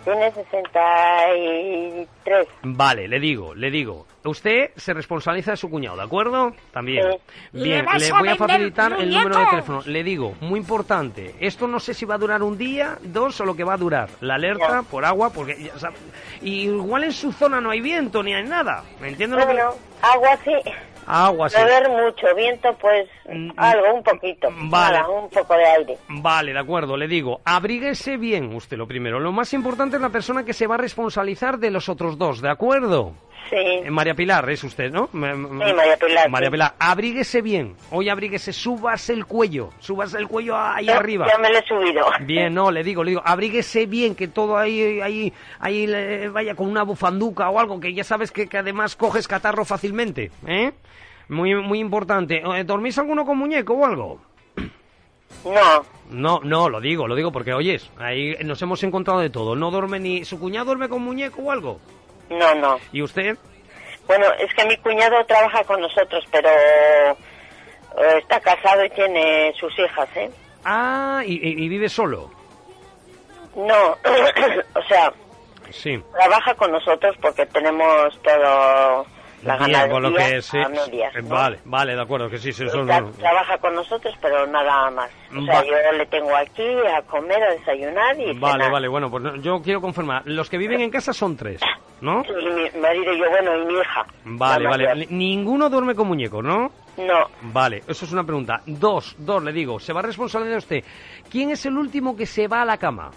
Tiene 63. Vale, le digo, le digo. Usted se responsabiliza de su cuñado, ¿de acuerdo? También. Sí. Bien, ¿Le a voy a facilitar el número de teléfono. Le digo, muy importante, esto no sé si va a durar un día, dos o lo que va a durar. La alerta por agua, porque ya sabe- y igual en su zona no hay viento ni hay nada. ¿Me entiende lo que Bueno, agua sí. Agua sí. Beber mucho, viento pues algo, un poquito. vale. Nada, un poco de aire. Vale, de acuerdo, le digo, abríguese bien usted lo primero. Lo más importante es la persona que se va a responsabilizar de los otros dos, ¿de acuerdo? Sí. Eh, María Pilar, es usted, ¿no? Sí, María Pilar, María sí. Pilar, abríguese bien. Hoy abríguese, súbase el cuello. Súbase el cuello ahí Ya- arriba. Ya me lo he subido. Bien, no, le digo, le digo, abríguese bien, que todo ahí, ahí, ahí le- vaya con una bufanduca o algo, que ya sabes que, que además coges catarro fácilmente, ¿eh? Muy, muy importante. Eh, ¿Dormís alguno con muñeco o algo? No. No, no, lo digo, lo digo porque, oyes, ahí nos hemos encontrado de todo. ¿No duerme ni... ¿Su cuñado duerme con muñeco o algo? No, no. ¿Y usted? Bueno, es que mi cuñado trabaja con nosotros, pero eh, está casado y tiene sus hijas, ¿eh? Ah, y, y- y vive solo. No, o sea, Sí. trabaja con nosotros porque tenemos todo la ganadería con lo que sí. a medias, Eh, ¿no? Vale, vale, de acuerdo, que sí, sí, eso Tra- no- Trabaja con nosotros, pero nada más. O sea, Va- yo le tengo aquí a comer, a desayunar y Vale, cenar. vale, bueno, pues yo quiero confirmar. Los que viven en casa son tres, ¿no? Y mi marido y yo, bueno, y mi hija. Vale, vale. Ninguno duerme con muñeco, ¿no? No, Vale, eso es una pregunta. Dos, dos, le digo, se va a responsabilizar usted. ¿Quién es el último que se va a la cama?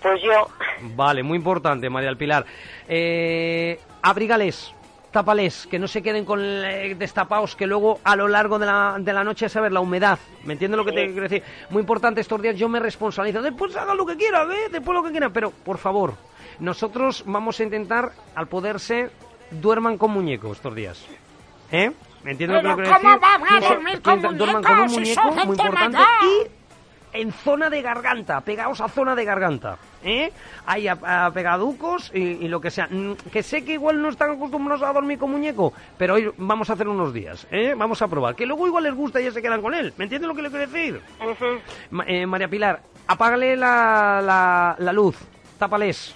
pues yo. Vale, muy importante, María del Pilar. Eh, abrígales, tápales, que no se queden con eh, destapados, que luego a lo largo de la, de la noche, saber la humedad. ¿Me entiendes lo que te quiero decir? Muy importante estos días, yo me responsabilizo. Después haga lo que quiera, ¿eh? Después lo que quiera. Pero, por favor, nosotros vamos a intentar, al poder ser, duerman con muñecos estos días. ¿Eh? ¿Me entiendes lo que quiero decir? ¿cómo a dormir con piensa- duerman con un muñecos muñeco, muy importante. Y en zona de garganta, pegados a zona de garganta, ¿eh? Ahí a, a pegaducos y, y lo que sea. Mm, Que sé que igual no están acostumbrados a dormir con muñeco, pero hoy vamos a hacer unos días, ¿eh? Vamos a probar. Que luego igual les gusta y ya se quedan con él. ¿Me entiendes lo que le quiero decir? Ma- eh, María Pilar, apágale la, la, la luz, tápales.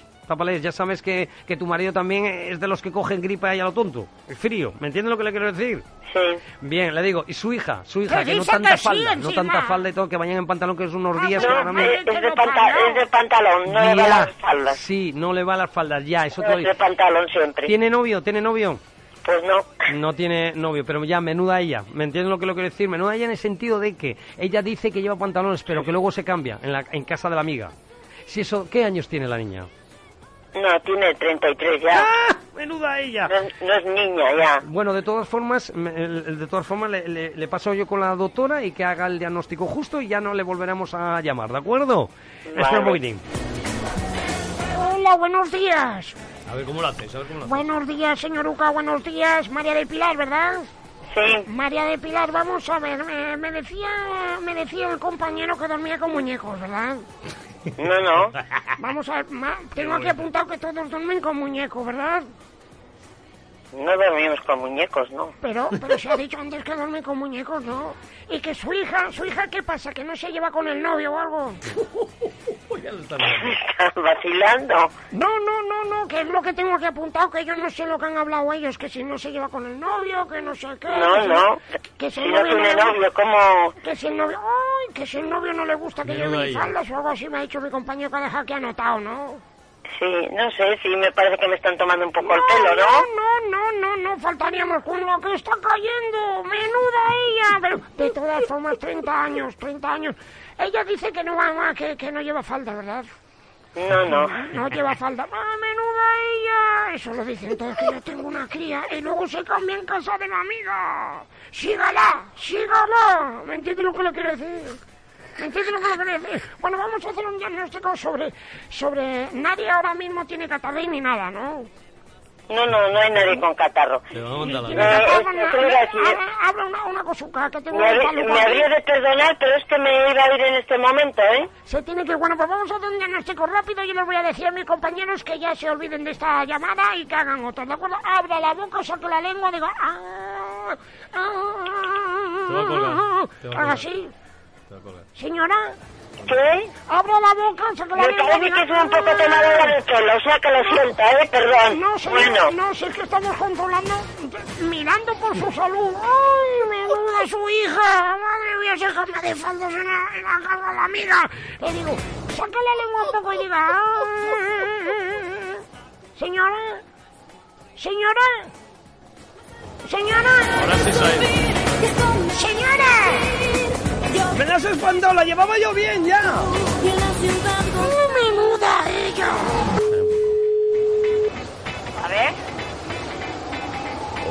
Ya sabes que, que tu marido también es de los que cogen gripa y a lo tonto. Es frío. ¿Me entiendes lo que le quiero decir? Sí. Bien, le digo, y su hija, su hija, Que que no tanta que sí, falda, no tanta falda y todo, que vayan en pantalón, que es unos días que No, ahora mismo- es, de panta- es de pantalón, no le va las faldas. Sí, no le va las faldas, ya, eso te de pantalón siempre. ¿Tiene novio? ¿Tiene novio? Pues no. No tiene novio, pero ya, menuda ella. ¿Me entiendes lo que lo quiero decir? Menuda ella en el sentido de que ella dice que lleva pantalones, pero que luego se cambia en, la, en casa de la amiga. Si eso, ¿Qué años tiene la niña? No, tiene 33 ya. ¡Ah! Menuda ella. No, no es niña ya. Bueno, de todas formas, de todas formas le, le- le paso yo con la doctora y que haga el diagnóstico justo y ya no le volveremos a llamar, ¿de acuerdo? Espera un poquitín. Hola, buenos días. A ver cómo lo haces, a ver cómo lo haces. Buenos días, señor Uca, buenos días. María de Pilar, ¿verdad? Sí. María de Pilar, vamos a ver, me, me decía me decía el compañero que dormía con muñecos, ¿verdad? No, no. Vamos a ver, ma- tengo aquí apuntado que todos duermen con muñecos, ¿verdad? No dormimos con muñecos, ¿no? Pero, pero se ha dicho antes que duerme con muñecos, ¿no? Y que su hija, su hija, ¿qué pasa? ¿Que no se lleva con el novio o algo? Están vacilando. No, no, no, no, que es lo que tengo aquí apuntado, que yo no sé lo que han hablado ellos, que si no se lleva con el novio, que no sé qué. No, que no. Que si no novio tiene novio, ¿cómo...? Que si el novio... ¡Ay! Que si el novio no le gusta que lleve faldas o algo así, me ha dicho mi compañero que ha dejado aquí anotado, ¿no? Sí, no sé, sí, me parece que me están tomando un poco el pelo, ¿no? No, no, no, no, faltaríamos con lo que está cayendo. Menuda ella. Pero de todas formas, 30 años, 30 años. Ella dice que no va más, que, que no lleva falda, ¿verdad? No, no. No lleva falda. ¡Ah, menuda ella! Eso lo dicen todos, que yo tengo una cría y luego se cambia en casa de la amiga. ¡Sígala! ¡Sígala! ¿Me entiendes lo que le quiero decir? ¿Me entiendes lo que le quiero decir? Bueno, vamos a hacer un diagnóstico sobre... sobre... Nadie ahora mismo tiene catarro ni nada, ¿no? No, no, no hay nadie con catarro. Tiene Eh, catarro, es- na- ¿qué le iba a decir? Abra- Abra una, una cosita, que tengo Me, habría- me habría de perdonar, pero es que me iba a ir en este momento, ¿eh? Se tiene que... Bueno, pues vamos a hacer un diagnóstico rápido y les voy a decir a mis compañeros que ya se olviden de esta llamada y que hagan otra, ¿de acuerdo? Abra la boca, saque la lengua, diga... Ah, ah, Te va a colgar, te va a Haga colgar. así. Señora, ¿Qué? abra la boca, saque la Me parece que soy un poco tomadora del pelo, o sea que lo siento, ¿eh? Perdón. No, señor, bueno. no, si es que estamos controlando, mirando por su salud. ¡Ay, menuda su hija! ¡Madre mía, se cambia de faldas en la, en la casa de la amiga! Le digo, saca la lengua un poco y diga... "Ah". Señora, señora, señora, Ahora sí soy. señora. ¡Me la has espantado! ¡La llevaba yo bien ya! A ver.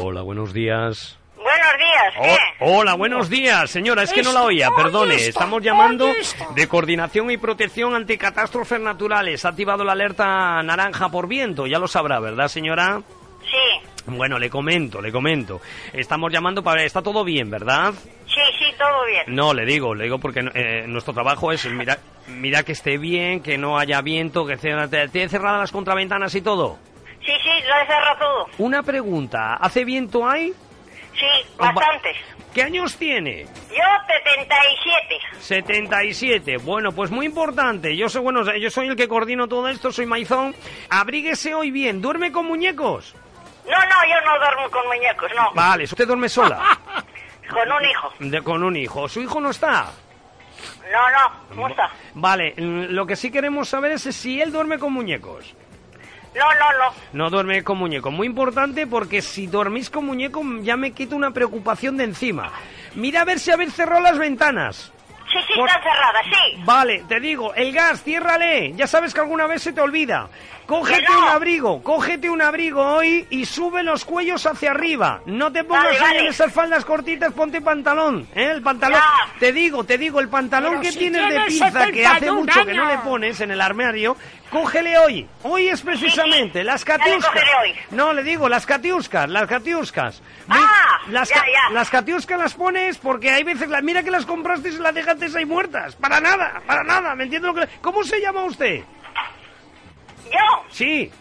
Hola, buenos días. Buenos días, Oh, ¿qué? hola, buenos días, señora. Es que no la oía, perdone. Estamos llamando de Coordinación y Protección ante Catástrofes Naturales. Ha activado la alerta naranja por viento, ya lo sabrá, ¿verdad, señora? Sí, Bueno, le comento, le comento. Estamos llamando para... Está todo bien, ¿verdad? sí, todo bien. No, le digo, le digo porque eh, nuestro trabajo es mira, mira que esté bien, que no haya viento, que tiene cerradas las contraventanas y todo. Sí, sí, lo he cerrado todo. Una pregunta, ¿hace viento ahí? Sí, bastante. ¿Qué años tiene? Yo, 77. 77. Bueno, pues muy importante. Yo soy, bueno, yo soy el que coordino todo esto, soy Maizón. Abríguese hoy bien. ¿Duerme con muñecos? No, no, yo no duermo con muñecos, no. Vale, usted duerme sola. Con un hijo. De- con un hijo. ¿Su hijo no está? No, no, ¿cómo está? Vale, mm, lo que sí queremos saber es si él duerme con muñecos. No, no, no. No duerme con muñecos. Muy importante porque si dormís con muñecos ya me quito una preocupación de encima. Mira a ver si habéis cerrado las ventanas. Sí, sí, Por- están cerradas, sí. Vale, te digo, el gas, ciérrale. Ya sabes que alguna vez se te olvida. Cógete un abrigo, cógete un abrigo hoy y sube los cuellos hacia arriba. No te pongas Vale, en esas faldas cortitas, ponte pantalón. ¿eh? El pantalón. Ya. Te digo, te digo, el pantalón Pero que si tienes de pinza que hace 71 mucho que no le pones en el armario, cógele hoy. Hoy es precisamente las catiuscas. No, le digo, las catiuscas, las catiuscas. Ah, las, ya, las catiuscas las pones porque hay veces, la, mira que las compraste y las dejaste ahí muertas. Para nada, para nada, ¿me entiendes lo que ¿Cómo se llama usted? Yo, Sí,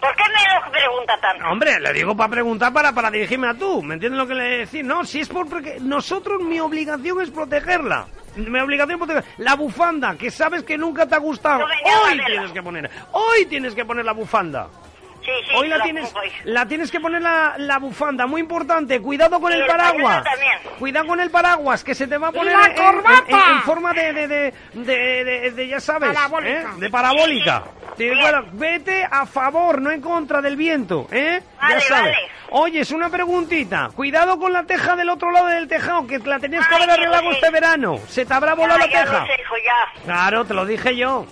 ¿Por qué me lo pregunta tanto? Hombre, le digo para preguntar para, para dirigirme a tú. ¿Me entiendes lo que le decir? No, si es por porque nosotros mi obligación es protegerla. Mi obligación es proteger la bufanda, que sabes que nunca te ha gustado. No, Hoy tienes que poner. Hoy tienes que poner la bufanda. Sí, sí, Hoy la tienes, la tienes que poner la, la bufanda, muy importante. Cuidado con Y el paraguas. Cuidado con el paraguas, que se te va a ¡Y poner la en, en- corbata! en- en forma de, de, de, de, de- de- ya sabes, Parabólica. ¿eh? de parabólica. Sí, Bien. bueno, vete a favor, no en contra del viento, ¿eh? Vale, ya sabes. vale. Oye, es una preguntita. Cuidado con la teja del otro lado del tejado, que la tenías que haber arreglado este verano. Se te habrá volado Ya, la ya teja. lo sé, hijo, ya. Claro, te lo dije yo.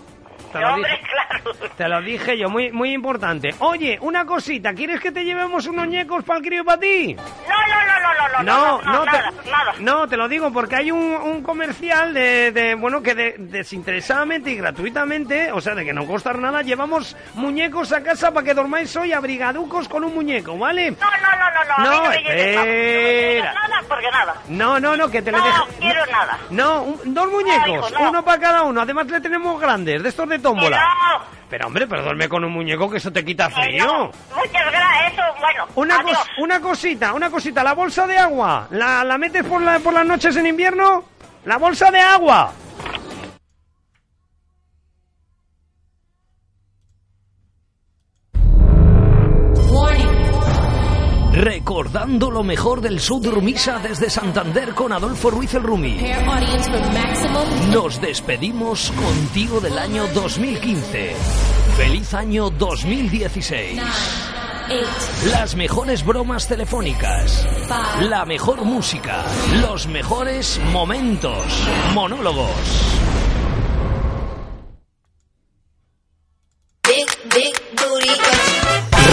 Te lo Hombre, dije. claro. Te lo dije yo, muy, muy importante. Oye, una cosita, ¿quieres que te llevemos unos ñecos para el crío y para ti? No, no, no, no, no, no, no, no, te, nada, nada. no, te lo digo porque hay un, un comercial de, de, bueno, que de- desinteresadamente y gratuitamente, o sea, de que no costar nada, llevamos muñecos a casa para que dormáis hoy abrigaducos con un muñeco, ¿vale? No, no, no, no, no, No, no nada. No espera. nada, porque nada. No, no, no, que te le No deja... quiero nada. No, un- dos muñecos, hijo, no. uno para cada uno. Además le tenemos grandes, de estos de Tómbola. no, Pero hombre, pero duerme con un muñeco que eso te quita frío. no. Muchas gracias, eso, bueno, Una, cos- una cosita, una cosita. La bolsa de agua, ¿la, la metes por, la, por las noches en invierno? La bolsa de agua. Recordando lo mejor del show de Rumisa desde Santander con Adolfo Ruiz el Rumi. Nos despedimos contigo del año 2015. Feliz año 2016. Las mejores bromas telefónicas, la mejor música, los mejores momentos, monólogos.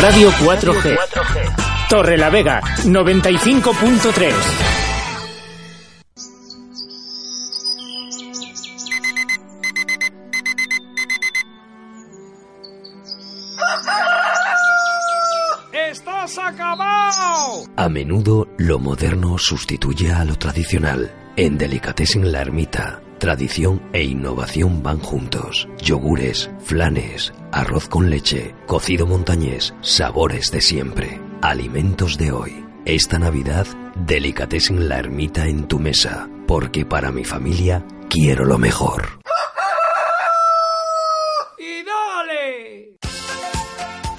Radio 4G. Torre la Vega, 95.3. ¡Estás acabado! A menudo lo moderno sustituye a lo tradicional. En Delicatessen La Ermita, tradición e innovación van juntos. Yogures, flanes, arroz con leche, cocido montañés, sabores de siempre. Alimentos de hoy. Esta Navidad, Delicatessen La Ermita en tu mesa, porque para mi familia quiero lo mejor.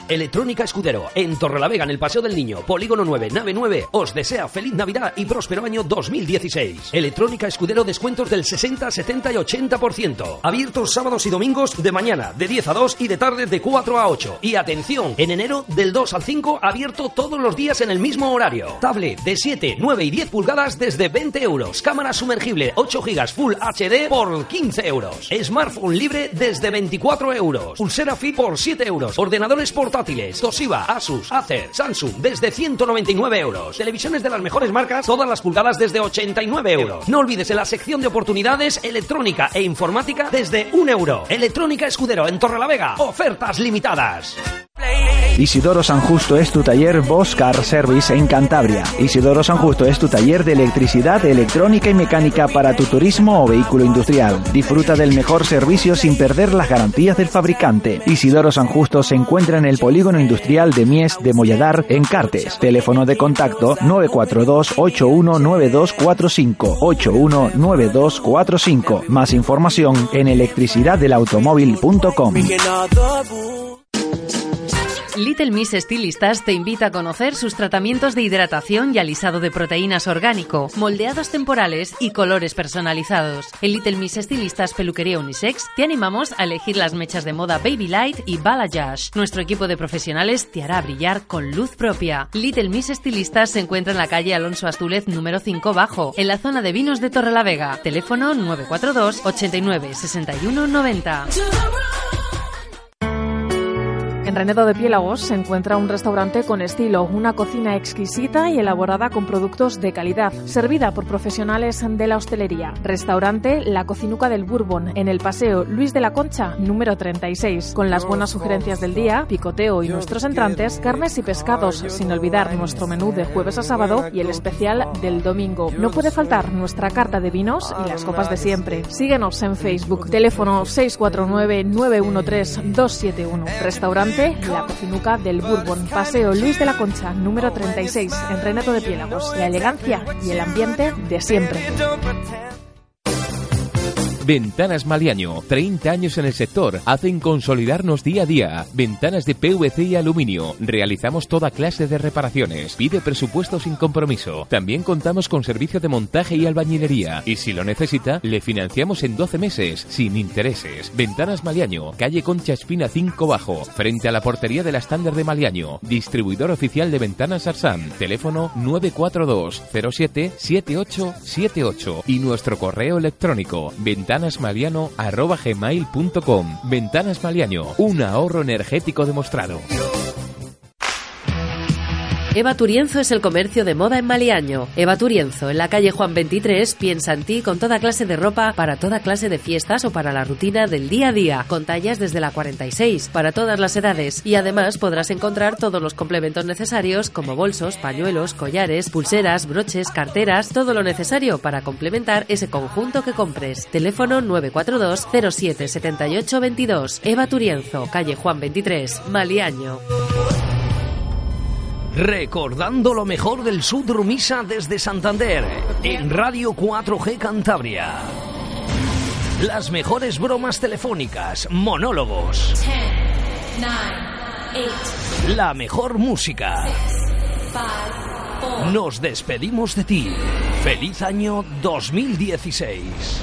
Electrónica Escudero, en Torrelavega, en el Paseo del Niño, Polígono 9, Nave 9, os desea feliz Navidad y próspero año 2016. Electrónica Escudero, descuentos del 60, 70 y 80%. Abiertos sábados y domingos de mañana, de 10 a 2 y de tarde de 4 a 8. Y atención, en enero del 2 al 5, abierto todos los días en el mismo horario. Tablet de 7, 9 y 10 pulgadas desde 20 euros. Cámara sumergible 8 gigas Full HD por 15 euros. Smartphone libre desde 24 euros. Pulsera Fit por 7 euros. Ordenadores portátiles, Toshiba, Asus, Acer, Samsung desde 199 euros. Televisiones de las mejores marcas, todas las pulgadas desde 89 euros. No olvides en la sección de oportunidades electrónica e informática desde 1 euro. Electrónica Escudero en Torrelavega. Ofertas limitadas. Isidoro San Justo es tu taller Bosch Car Service en Cantabria. Isidoro San Justo es tu taller de electricidad, electrónica y mecánica para tu turismo o vehículo industrial. Disfruta del mejor servicio sin perder las garantías del fabricante. Isidoro San Justo se encuentra en el polígono industrial de Mies de Molladar en Cartes. Teléfono de contacto 942 819245 819245. Más información en electricidaddelautomóvil.com. Little Miss Estilistas te invita a conocer sus tratamientos de hidratación y alisado de proteínas orgánico, moldeados temporales y colores personalizados. En Little Miss Estilistas Peluquería Unisex te animamos a elegir las mechas de moda Baby Light y Balayage. Nuestro equipo de profesionales te hará brillar con luz propia. Little Miss Estilistas se encuentra en la calle Alonso Astúlez número 5 Bajo, en la zona de vinos de Torrelavega. Teléfono 942 89 61 90. En Renedo de Piélagos se encuentra un restaurante con estilo, una cocina exquisita y elaborada con productos de calidad, servida por profesionales de la hostelería. Restaurante La Cocinuca del Bourbon, en el Paseo Luis de la Concha, número 36, con las buenas sugerencias del día, picoteo y nuestros entrantes, carnes y pescados, sin olvidar nuestro menú de jueves a sábado y el especial del domingo. No puede faltar nuestra carta de vinos y las copas de siempre. Síguenos en Facebook, teléfono 649 913 271. Restaurante La Cocinuca del Bourbon, Paseo Luis de la Concha, número 36, en Reneto de Piélagos. La elegancia y el ambiente de siempre. Ventanas Maliaño, 30 años en el sector, hacen consolidarnos día a día. Ventanas de PVC y aluminio. Realizamos toda clase de reparaciones. Pide presupuesto sin compromiso. También contamos con servicio de montaje y albañilería. Y si lo necesita, le financiamos en 12 meses, sin intereses. Ventanas Maliaño, calle Concha Espina 5 Bajo, frente a la portería de la estándar de Maliaño. Distribuidor oficial de Ventanas Arsan. Teléfono 942 07 7878 y nuestro correo electrónico ventanasmaliano@gmail.com. Ventanas Maliaño, un ahorro energético demostrado. Eva Turienzo es el comercio de moda en Maliaño. Eva Turienzo, en la calle Juan 23, piensa en ti con toda clase de ropa para toda clase de fiestas o para la rutina del día a día, con tallas desde la 46, para todas las edades. Y además podrás encontrar todos los complementos necesarios como bolsos, pañuelos, collares, pulseras, broches, carteras, todo lo necesario para complementar ese conjunto que compres. Teléfono 942 07 78 22. Eva Turienzo, calle Juan 23, Maliaño. Recordando lo mejor del Sud Rumisa desde Santander, en Radio 4G Cantabria. Las mejores bromas telefónicas, monólogos, la mejor música. Nos despedimos de ti. Feliz año 2016.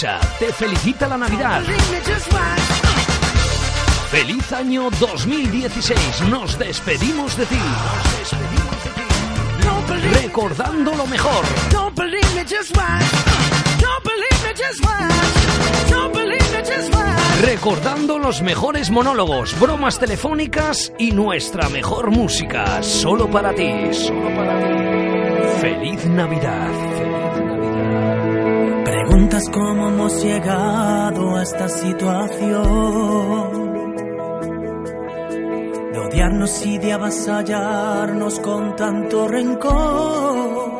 Te felicita la Navidad. Feliz año 2016. Nos despedimos de ti. Recordando lo mejor. Recordando los mejores monólogos, bromas telefónicas y nuestra mejor música. Solo para ti. Solo para ti. Feliz Navidad. Preguntas cómo hemos llegado a esta situación de odiarnos y de avasallarnos con tanto rencor.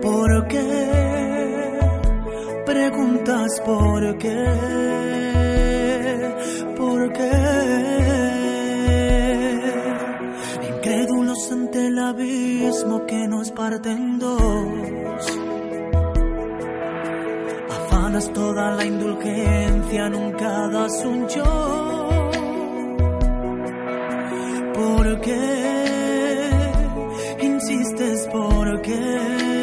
¿Por qué? Preguntas por qué. ¿Por qué? ante el abismo que nos parte en dos. Toda la indulgencia, nunca das un yo. ¿Por qué insistes? ¿Por qué?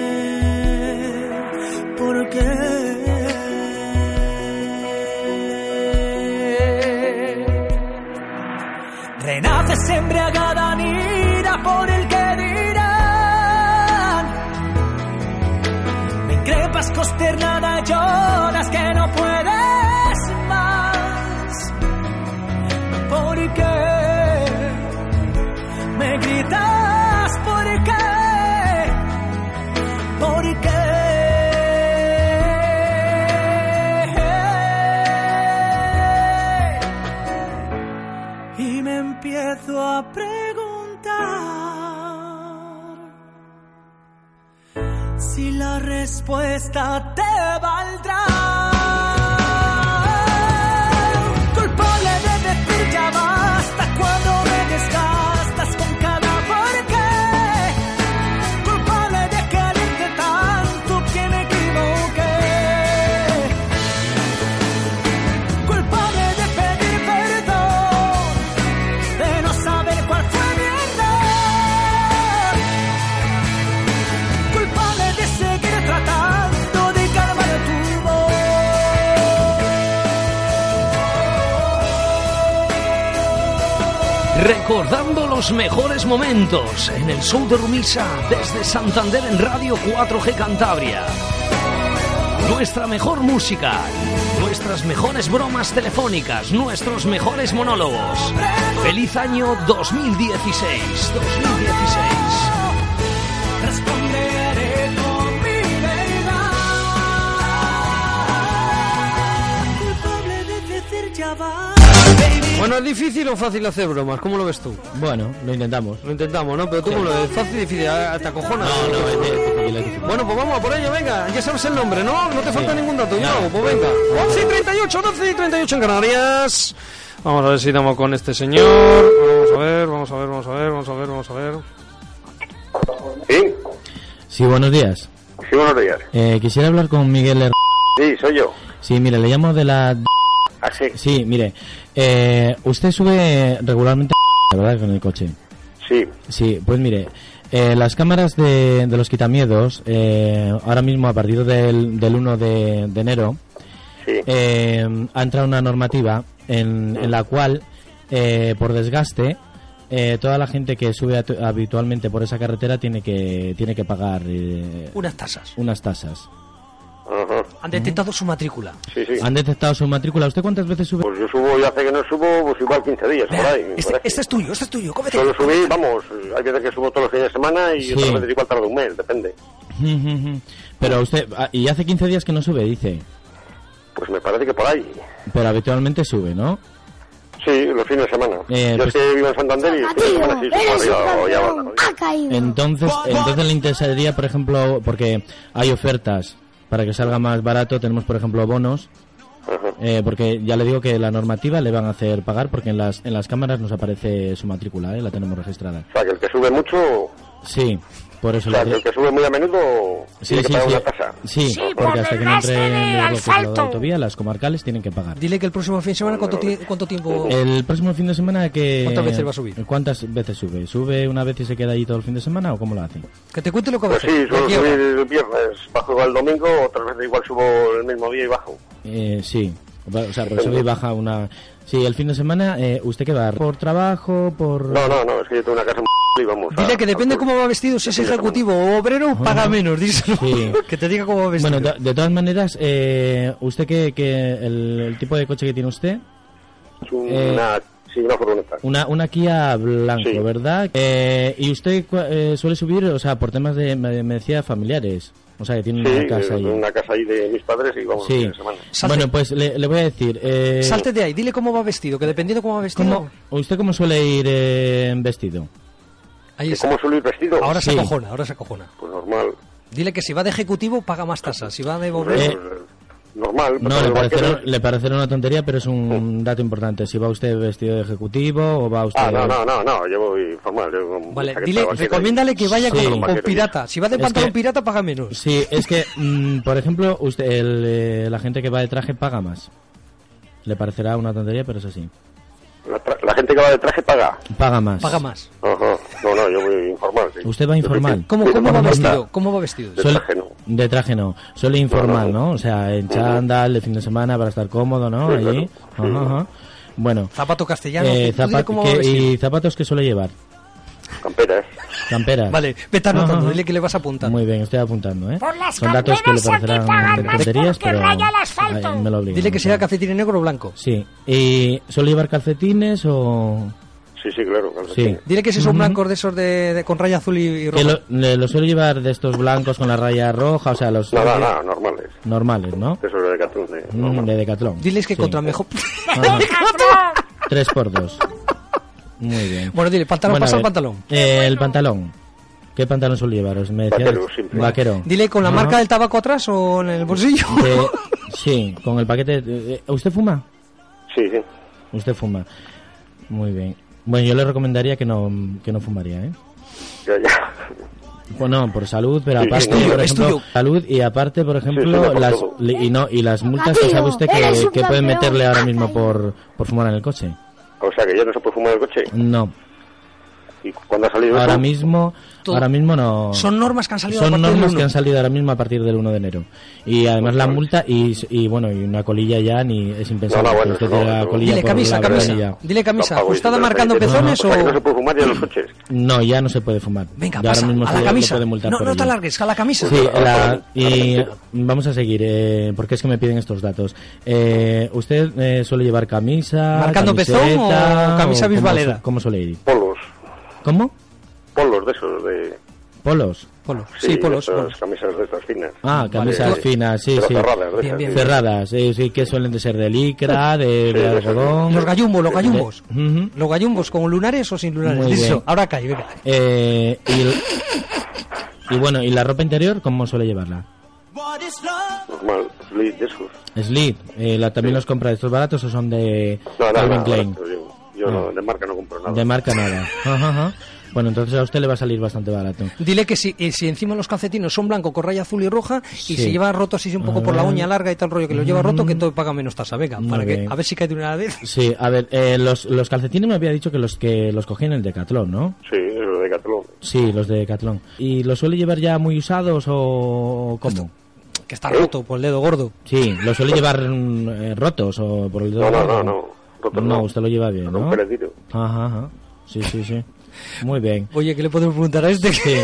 Respuesta Recordando los mejores momentos en el show de Rumisa desde Santander en Radio 4G Cantabria. Nuestra mejor música, nuestras mejores bromas telefónicas, nuestros mejores monólogos. Feliz año 2016. 2016. Bueno, ¿es difícil o fácil hacer bromas? ¿Cómo lo ves tú? Bueno, lo intentamos. Lo intentamos, ¿no? Pero tú cómo lo ves, fácil y difícil, ¿Ah, ¿te acojonas? No, no, es difícil, es difícil. Bueno, pues vamos a por ello, venga, ya sabes el nombre, ¿no? No te falta ningún dato, yo No. hago, pues venga. 11 y 38, 12 y 38 en Canarias. Vamos a ver si damos con este señor. Vamos a ver, vamos a ver, vamos a ver, vamos a ver, vamos a ver. Sí, Sí, buenos días. sí, buenos días. Eh, quisiera hablar con Miguel Her- Sí, soy yo. Sí, mire, le llamo de la... ¿Ah, sí? Sí, mire, eh, usted sube regularmente, ¿verdad? Con el coche. Sí. Sí, pues mire, eh, las cámaras de, de los quitamiedos, eh, ahora mismo a partir del, del 1 de, de enero, eh, ha entrado una normativa en, en la cual, eh, por desgaste, eh, toda la gente que sube habitualmente por esa carretera tiene que, tiene que pagar eh, Unas tasas. unas tasas. Han detectado su matrícula. Sí, sí. ¿Han detectado su matrícula? ¿Usted cuántas veces sube? Pues yo subo, y hace que no subo, pues igual 15 días, por ahí. Este, este es tuyo, este es tuyo, cómete. Solo subí, vamos, hay veces que subo todos los fines de semana y Sí. otras veces igual tarda un mes, depende. Pero usted, ah, y hace 15 días que no sube, dice. Pues me parece que por ahí. Pero habitualmente sube, ¿no? Sí, los fines de semana. Eh, yo pues- es que vivo en Santander y los fines de semana sí subo arriba o ya va. Entonces, entonces le interesaría, por ejemplo, porque hay ofertas para que salga más barato, tenemos, por ejemplo, bonos. eh, porque ya le digo que la normativa le van a hacer pagar porque en las, en las cámaras nos aparece su matrícula, ¿eh? la tenemos registrada. O sea, que el que sube mucho, Sí, por eso o sea, le que el que sube muy a menudo Sí, tiene que sí, pagar sí. una tasa. Sí, porque hasta que no entre en lo que la autovía, las comarcales tienen que pagar. Dile que el próximo fin de semana, ¿cuánto, cuánto tiempo...? El próximo fin de semana que... ¿Cuántas veces va a subir? ¿Cuántas veces sube? ¿Sube una vez y se queda ahí todo el fin de semana o cómo lo hace? Que te cuente lo que va a Pues hacer. sí, suelo ¿De qué subir el viernes, bajo igual el domingo, otras veces igual subo el mismo día y bajo. Eh, sí, o sea, porque sube y baja una... Sí, el fin de semana, eh, ¿usted qué va? ¿Por trabajo? ¿Por...? No, no, no, es que yo tengo una casa y vamos a- Dile que depende cómo va vestido, si es ejecutivo o obrero, paga menos, díselo. Sí. que te diga cómo va vestido. Bueno, de, de todas maneras, eh, ¿usted qué, qué- el, el tipo de coche que tiene usted? Es un- Eh, una, sí, una furgoneta. Una, una Kia blanco, Sí. ¿verdad? Eh, ¿Y usted cua- eh, suele subir, o sea, por temas de, me, me decía, familiares? O sea, que tiene Sí, una casa ahí. una casa ahí de mis padres y vamos Sí. semana. Bueno, pues le, le voy a decir... Eh, Salte de ahí, dile cómo va vestido, que dependiendo cómo va vestido... ¿cómo- ¿Usted cómo suele ir eh, vestido? Ahí está. ¿Cómo suelo ir vestido? Ahora se Sí. acojona, ahora se acojona. Pues normal. Dile que si va de ejecutivo, paga más tasas. Si va de Eh, obrero... normal. No, le parecerá, le parecerá una tontería, pero es un dato importante. Si va usted vestido de ejecutivo o va usted... Ah, no, no, no, no, yo voy formal. Yo con Vale, dile, recomiéndale que vaya Sí. con, pirata. Si va de Es pantalón que- pirata, paga menos. Sí, es que, mm, por ejemplo, usted, el, eh, la gente que va de traje paga más. Le parecerá una tontería, pero es así. La, tra- la gente que va de traje paga. Paga más. Paga más. Ajá. No, no, yo voy informal. sí. ¿Usted va informal? ¿Cómo, cómo va vestido? ¿Cómo va vestido? De traje no. De traje no, solo informal, ¿no? O sea, en chándal, de fin de semana para estar cómodo, ¿no? Sí, Allí. claro. Ajá, ajá. Bueno. Zapato castellano. Eh, ¿tú dile zapat- cómo ¿qué- va vestido? ¿Y zapatos que suele llevar? Camperas. Camperas. Vale, vete anotando, Ajá, ajá. dile que le vas a apuntar. Muy bien, estoy apuntando, ¿eh? Por las Son datos que le parecerán tonterías, pero raya el asfalto. ay, me lo obligan. Dile que sea cafetín negro o blanco. Sí. ¿Y suele llevar calcetines o...? Sí, sí, claro. Sí. calcetines. Dile que si son blancos de esos de, de- con raya azul y, y Que roja. lo, le- lo suele llevar de estos blancos con la raya roja, o sea, los No, no, no, normales. normales, ¿no? De esos de Decathlon, de- Mm, de Decathlon. Diles que Sí. contra mejor. Ajá. Tres por dos. Muy bien. Bueno, dile, pantalón, Bueno, pasa el pantalón. eh, el pantalón. ¿Qué pantalón suele llevar? Os me decías- Vaquero, simple. Vaquero. Dile con la marca del tabaco atrás o en el bolsillo. Eh, sí, con el paquete. ¿Usted fuma? Sí, sí. Usted fuma. Muy bien. Bueno, yo le recomendaría que no, que no fumaría, ¿eh? Ya, ya. Bueno, por salud, pero Sí, aparte, es tuyo, por ejemplo, salud y aparte, por ejemplo, sí, las y no y las multas que sabe usted que, que pueden meterle ahora mismo por, por fumar en el coche. O sea que ya no se puede fumar el coche. No, ¿Y cuándo ha salido ahora eso? mismo, Todo. ahora mismo no. Son normas que han salido a Son del normas uno. que han salido ahora mismo a partir del 1 de enero. Y además la multa y, y bueno, y una colilla ya ni es impensable. No, no, bueno, no, no. colilla Dile camisa, la camisa. ventanilla. Dile camisa. Pago ¿Ajustada ese marcando pezones siete. O sea no o...? se puede fumar ya en los coches. No, ya no se puede fumar. Venga, Ya ahora pasa, mismo a se la le- camisa. puede multar No, no te alargues, a la camisa. Sí, la- y vamos a seguir, eh, porque es que me piden estos datos. Eh, ¿Usted eh, suele llevar camisa? ¿Marcando pezón o camisa bisbalera? ¿Cómo suele ir? Polos. ¿Cómo? Polos de esos, de... ¿Polos? Polos. Sí, polos. esas polos. camisas de estas finas. Ah, camisas Vale. finas, sí, Pero sí. cerradas, de Bien, esas, bien. sí. Cerradas, sí, sí, que suelen de ser de licra, de, esas, algodón. Los gallumbos, los gallumbos. De- Ujú. ¿Los gallumbos con lunares o sin lunares? Muy Listo, bien. ahora cae, venga. Eh, y, y bueno, ¿y la ropa interior cómo suele llevarla? Normal, slip de esos. Slip, eh, la, ¿también los compra de estos baratos o son de No, no, Calvin no, Klein? barato, yo, no, de marca no compro nada. De marca nada. Ajá, ajá. Bueno, entonces a usted le va a salir bastante barato. Dile que si, eh, si encima los calcetines son blancos con raya azul y roja Sí. y se lleva roto así un poco por la ver. uña larga y tal rollo que lo lleva roto, que todo paga menos tasa. Venga, Muy para que, a ver si cae de una vez. Sí, a ver, eh, los, los calcetines me había dicho que los que los cogían en el Decathlon, ¿no? Sí, eso de Decathlon. Sí, los de Decathlon. ¿Y los suele llevar ya muy usados o cómo? Que está roto por el dedo gordo. Sí, los suele llevar mm, eh, rotos o por el dedo No, no, gordo? no, no. Rotos No, no. usted lo lleva bien, ¿no? Ajá, ajá. Sí, sí, sí. Muy bien. Oye, ¿qué le podemos preguntar a este? Sí.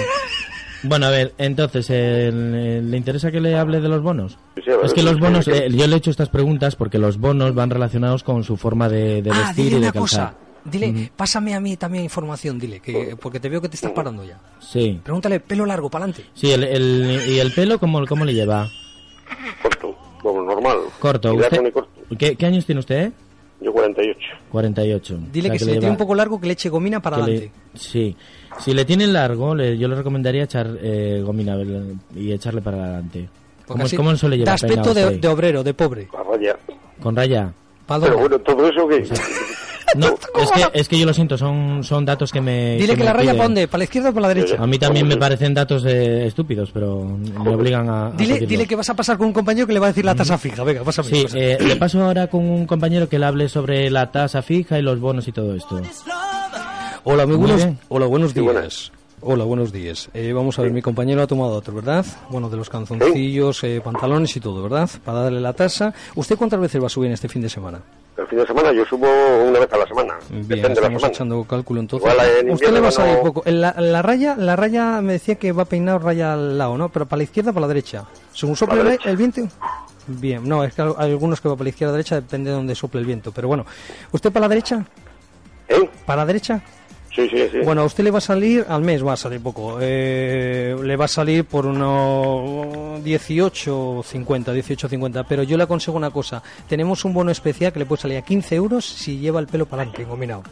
Bueno, a ver, entonces, eh, ¿le interesa que le hable de los bonos? Sí, sí, a ver, Es que los bonos, eh, yo le he hecho estas preguntas porque los bonos van relacionados con su forma de, de ah, vestir dile y de una calzar. cosa. Dile, pásame a mí también información, dile, que, porque te veo que te estás parando ya. Sí. Pregúntale, pelo largo, para adelante. Sí, el, el- ¿y el pelo cómo, cómo le lleva? Corto, normal. Corto. ¿Usted. ¿qué, qué años tiene usted? Yo 48. 48. Dile O sea, que si le le tiene lleva- un poco largo, que le eche gomina para que le- adelante. sí. Si le tienen largo, le- yo le recomendaría echar eh, gomina y echarle para adelante. ¿Cómo, así cómo llevar aspecto peinado de, usted? de obrero, de pobre. A raya. ¿Con raya? ¿Pa' Pero bueno, todo eso que... No, es que, es que yo lo siento, son, son datos que me. Dile que me la raya piden. para dónde, para la izquierda o para la derecha. A mí también me parecen datos eh, estúpidos, pero me obligan a. a Dile, dile que vas a pasar con un compañero que le va a decir la tasa fija. Venga, pásame. Sí, pásame. eh, le paso ahora con un compañero que le hable sobre la tasa fija y los bonos y todo esto. Hola, muy buenos, hola, buenos Sí, días. buenas. Hola, buenos días. Eh, vamos a ver, mi compañero ha tomado otro, ¿verdad? Bueno, de los calzoncillos, eh, pantalones y todo, ¿verdad? Para darle la tasa. ¿Usted cuántas veces va a subir en este fin de semana? El fin de semana yo subo una vez a la semana. Bien, Depende de la estamos semana. echando cálculo entonces. Igual en Usted le va a salir no- poco. En la, la raya, la raya me decía que va peinado raya al lado, ¿no? Pero para la izquierda o para la derecha. Según sople el viento. Bien, no, es que hay algunos que va para la izquierda o derecha, depende de donde sople el viento. Pero bueno, ¿usted para la derecha? ¿Eh? ¿Para la derecha? Sí, sí, sí. Bueno, a usted le va a salir, al mes va a salir poco, eh, le va a salir por unos 18, 50, 18, 50, pero yo le aconsejo una cosa, tenemos un bono especial que le puede salir a 15 euros si lleva el pelo para adelante, engominado.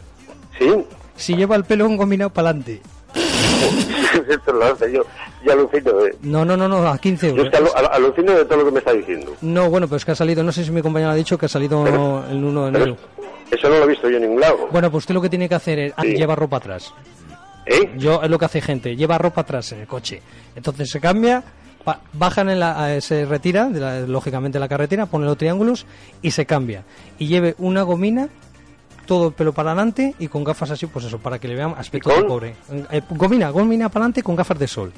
¿Sí? Si lleva el pelo engominado para adelante. Esto lo hace yo. Ya alucino, eh. No, no, no, no, a 15 Yo euros. es que alu- al- alucino de todo lo que me está diciendo. No, bueno, pues que ha salido, no sé si mi compañero ha dicho que ha salido el 1 de enero. Eso no lo he visto yo en ningún lado. Bueno, pues usted lo que tiene que hacer es ah, Sí. llevar ropa atrás. ¿Eh? Yo es lo que hace gente, lleva ropa atrás en el coche. Entonces se cambia, bajan en la, se retira, de la- lógicamente la carretera, pone los triángulos y se cambia. Y lleve una gomina, todo el pelo para adelante y con gafas así, pues eso, para que le vean aspecto de cobre. Eh, gomina, gomina para adelante con gafas de sol.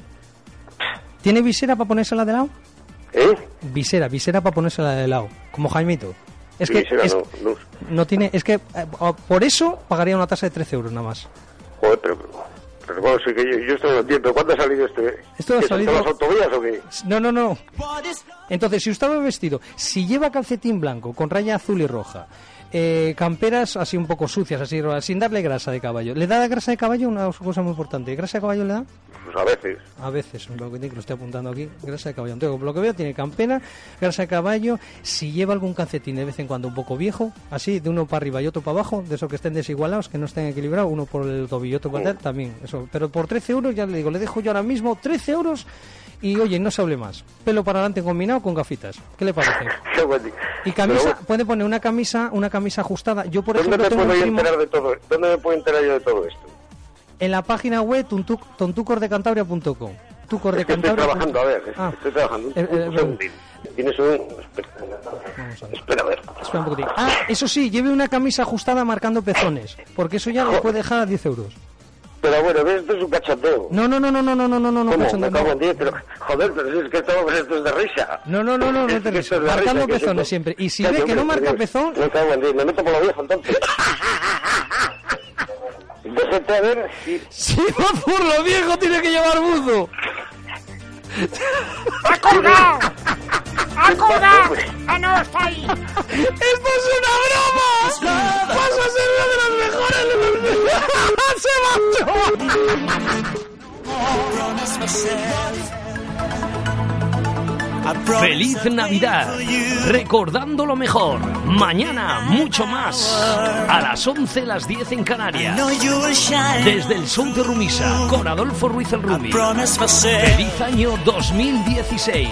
¿Tiene visera para ponérsela de lado? ¿Eh? Visera, visera para ponérsela de lado, como Jaimito. Es que, es- no, no. no tiene, es que eh, por eso pagaría una tasa de 13 euros nada más. Joder, pero, pero bueno, sí que yo, yo esto no lo entiendo. ¿Cuándo ha salido este? Esto ha ¿Que son salido- las autovías o qué? No, no, no. Entonces, si usted va vestido, si lleva calcetín blanco con raya azul y roja, eh, camperas así un poco sucias, así sin darle grasa de caballo, ¿le da grasa de caballo? Una cosa muy importante. ¿Grasa de caballo le da? Pues a veces. A veces, lo que, lo estoy apuntando aquí, grasa de caballo. Entonces, por lo que veo, tiene campera, grasa de caballo. Si lleva algún calcetín de vez en cuando un poco viejo, así, de uno para arriba y otro para abajo, de esos que estén desigualados, que no estén equilibrados, uno por el tobillo otro por el también. Eso. Pero por 13 euros, ya le digo, le dejo yo ahora mismo 13 euros y oye, no se hable más. Pelo para adelante combinado con gafitas. ¿Qué le parece? Y camisa, Pero, puede poner una camisa, una camisa ajustada. Yo, por ¿Dónde ejemplo, me puedo primo- enterar de todo? ¿Dónde me puedo enterar yo de todo esto? en la página web tontu- tontucordecantabria.com. Tucor estoy trabajando, a ver, Ah. estoy trabajando. Un, Eh, eh, un segundín. Tienes un... Espera, espera a ver. Espera un poquitín. Ah, eso sí, lleve una camisa ajustada marcando pezones, porque eso ya lo puede dejar a 10 euros. Pero bueno, ¿ves? Esto es un cachondeo. No, no, no, no, no, no, no, no, no, no, ¿Cómo? Me cago no. en diez, pero... Joder, pero si es que esto, esto es de risa. No, no, no, no, no Es te Marcando risa, que pezones si- siempre. Y si ve que no marca pezón, Me cago en diez, me meto por la vieja entonces. Déjate a ver si... si va por lo viejo tiene que llevar buzo. ¡Ha colgado! ¡Ha colgado! ¡Ah, no, está ahí! ¡Esto es una broma! ¡Vas a ser una de las mejores de ¡Se marchó! ¡Feliz Navidad! Recordando lo mejor. Mañana, mucho más. A las 11, las 10 en Canarias. Desde el Show de Rumisa, con Adolfo Ruiz el Rumi. ¡Feliz año 2016!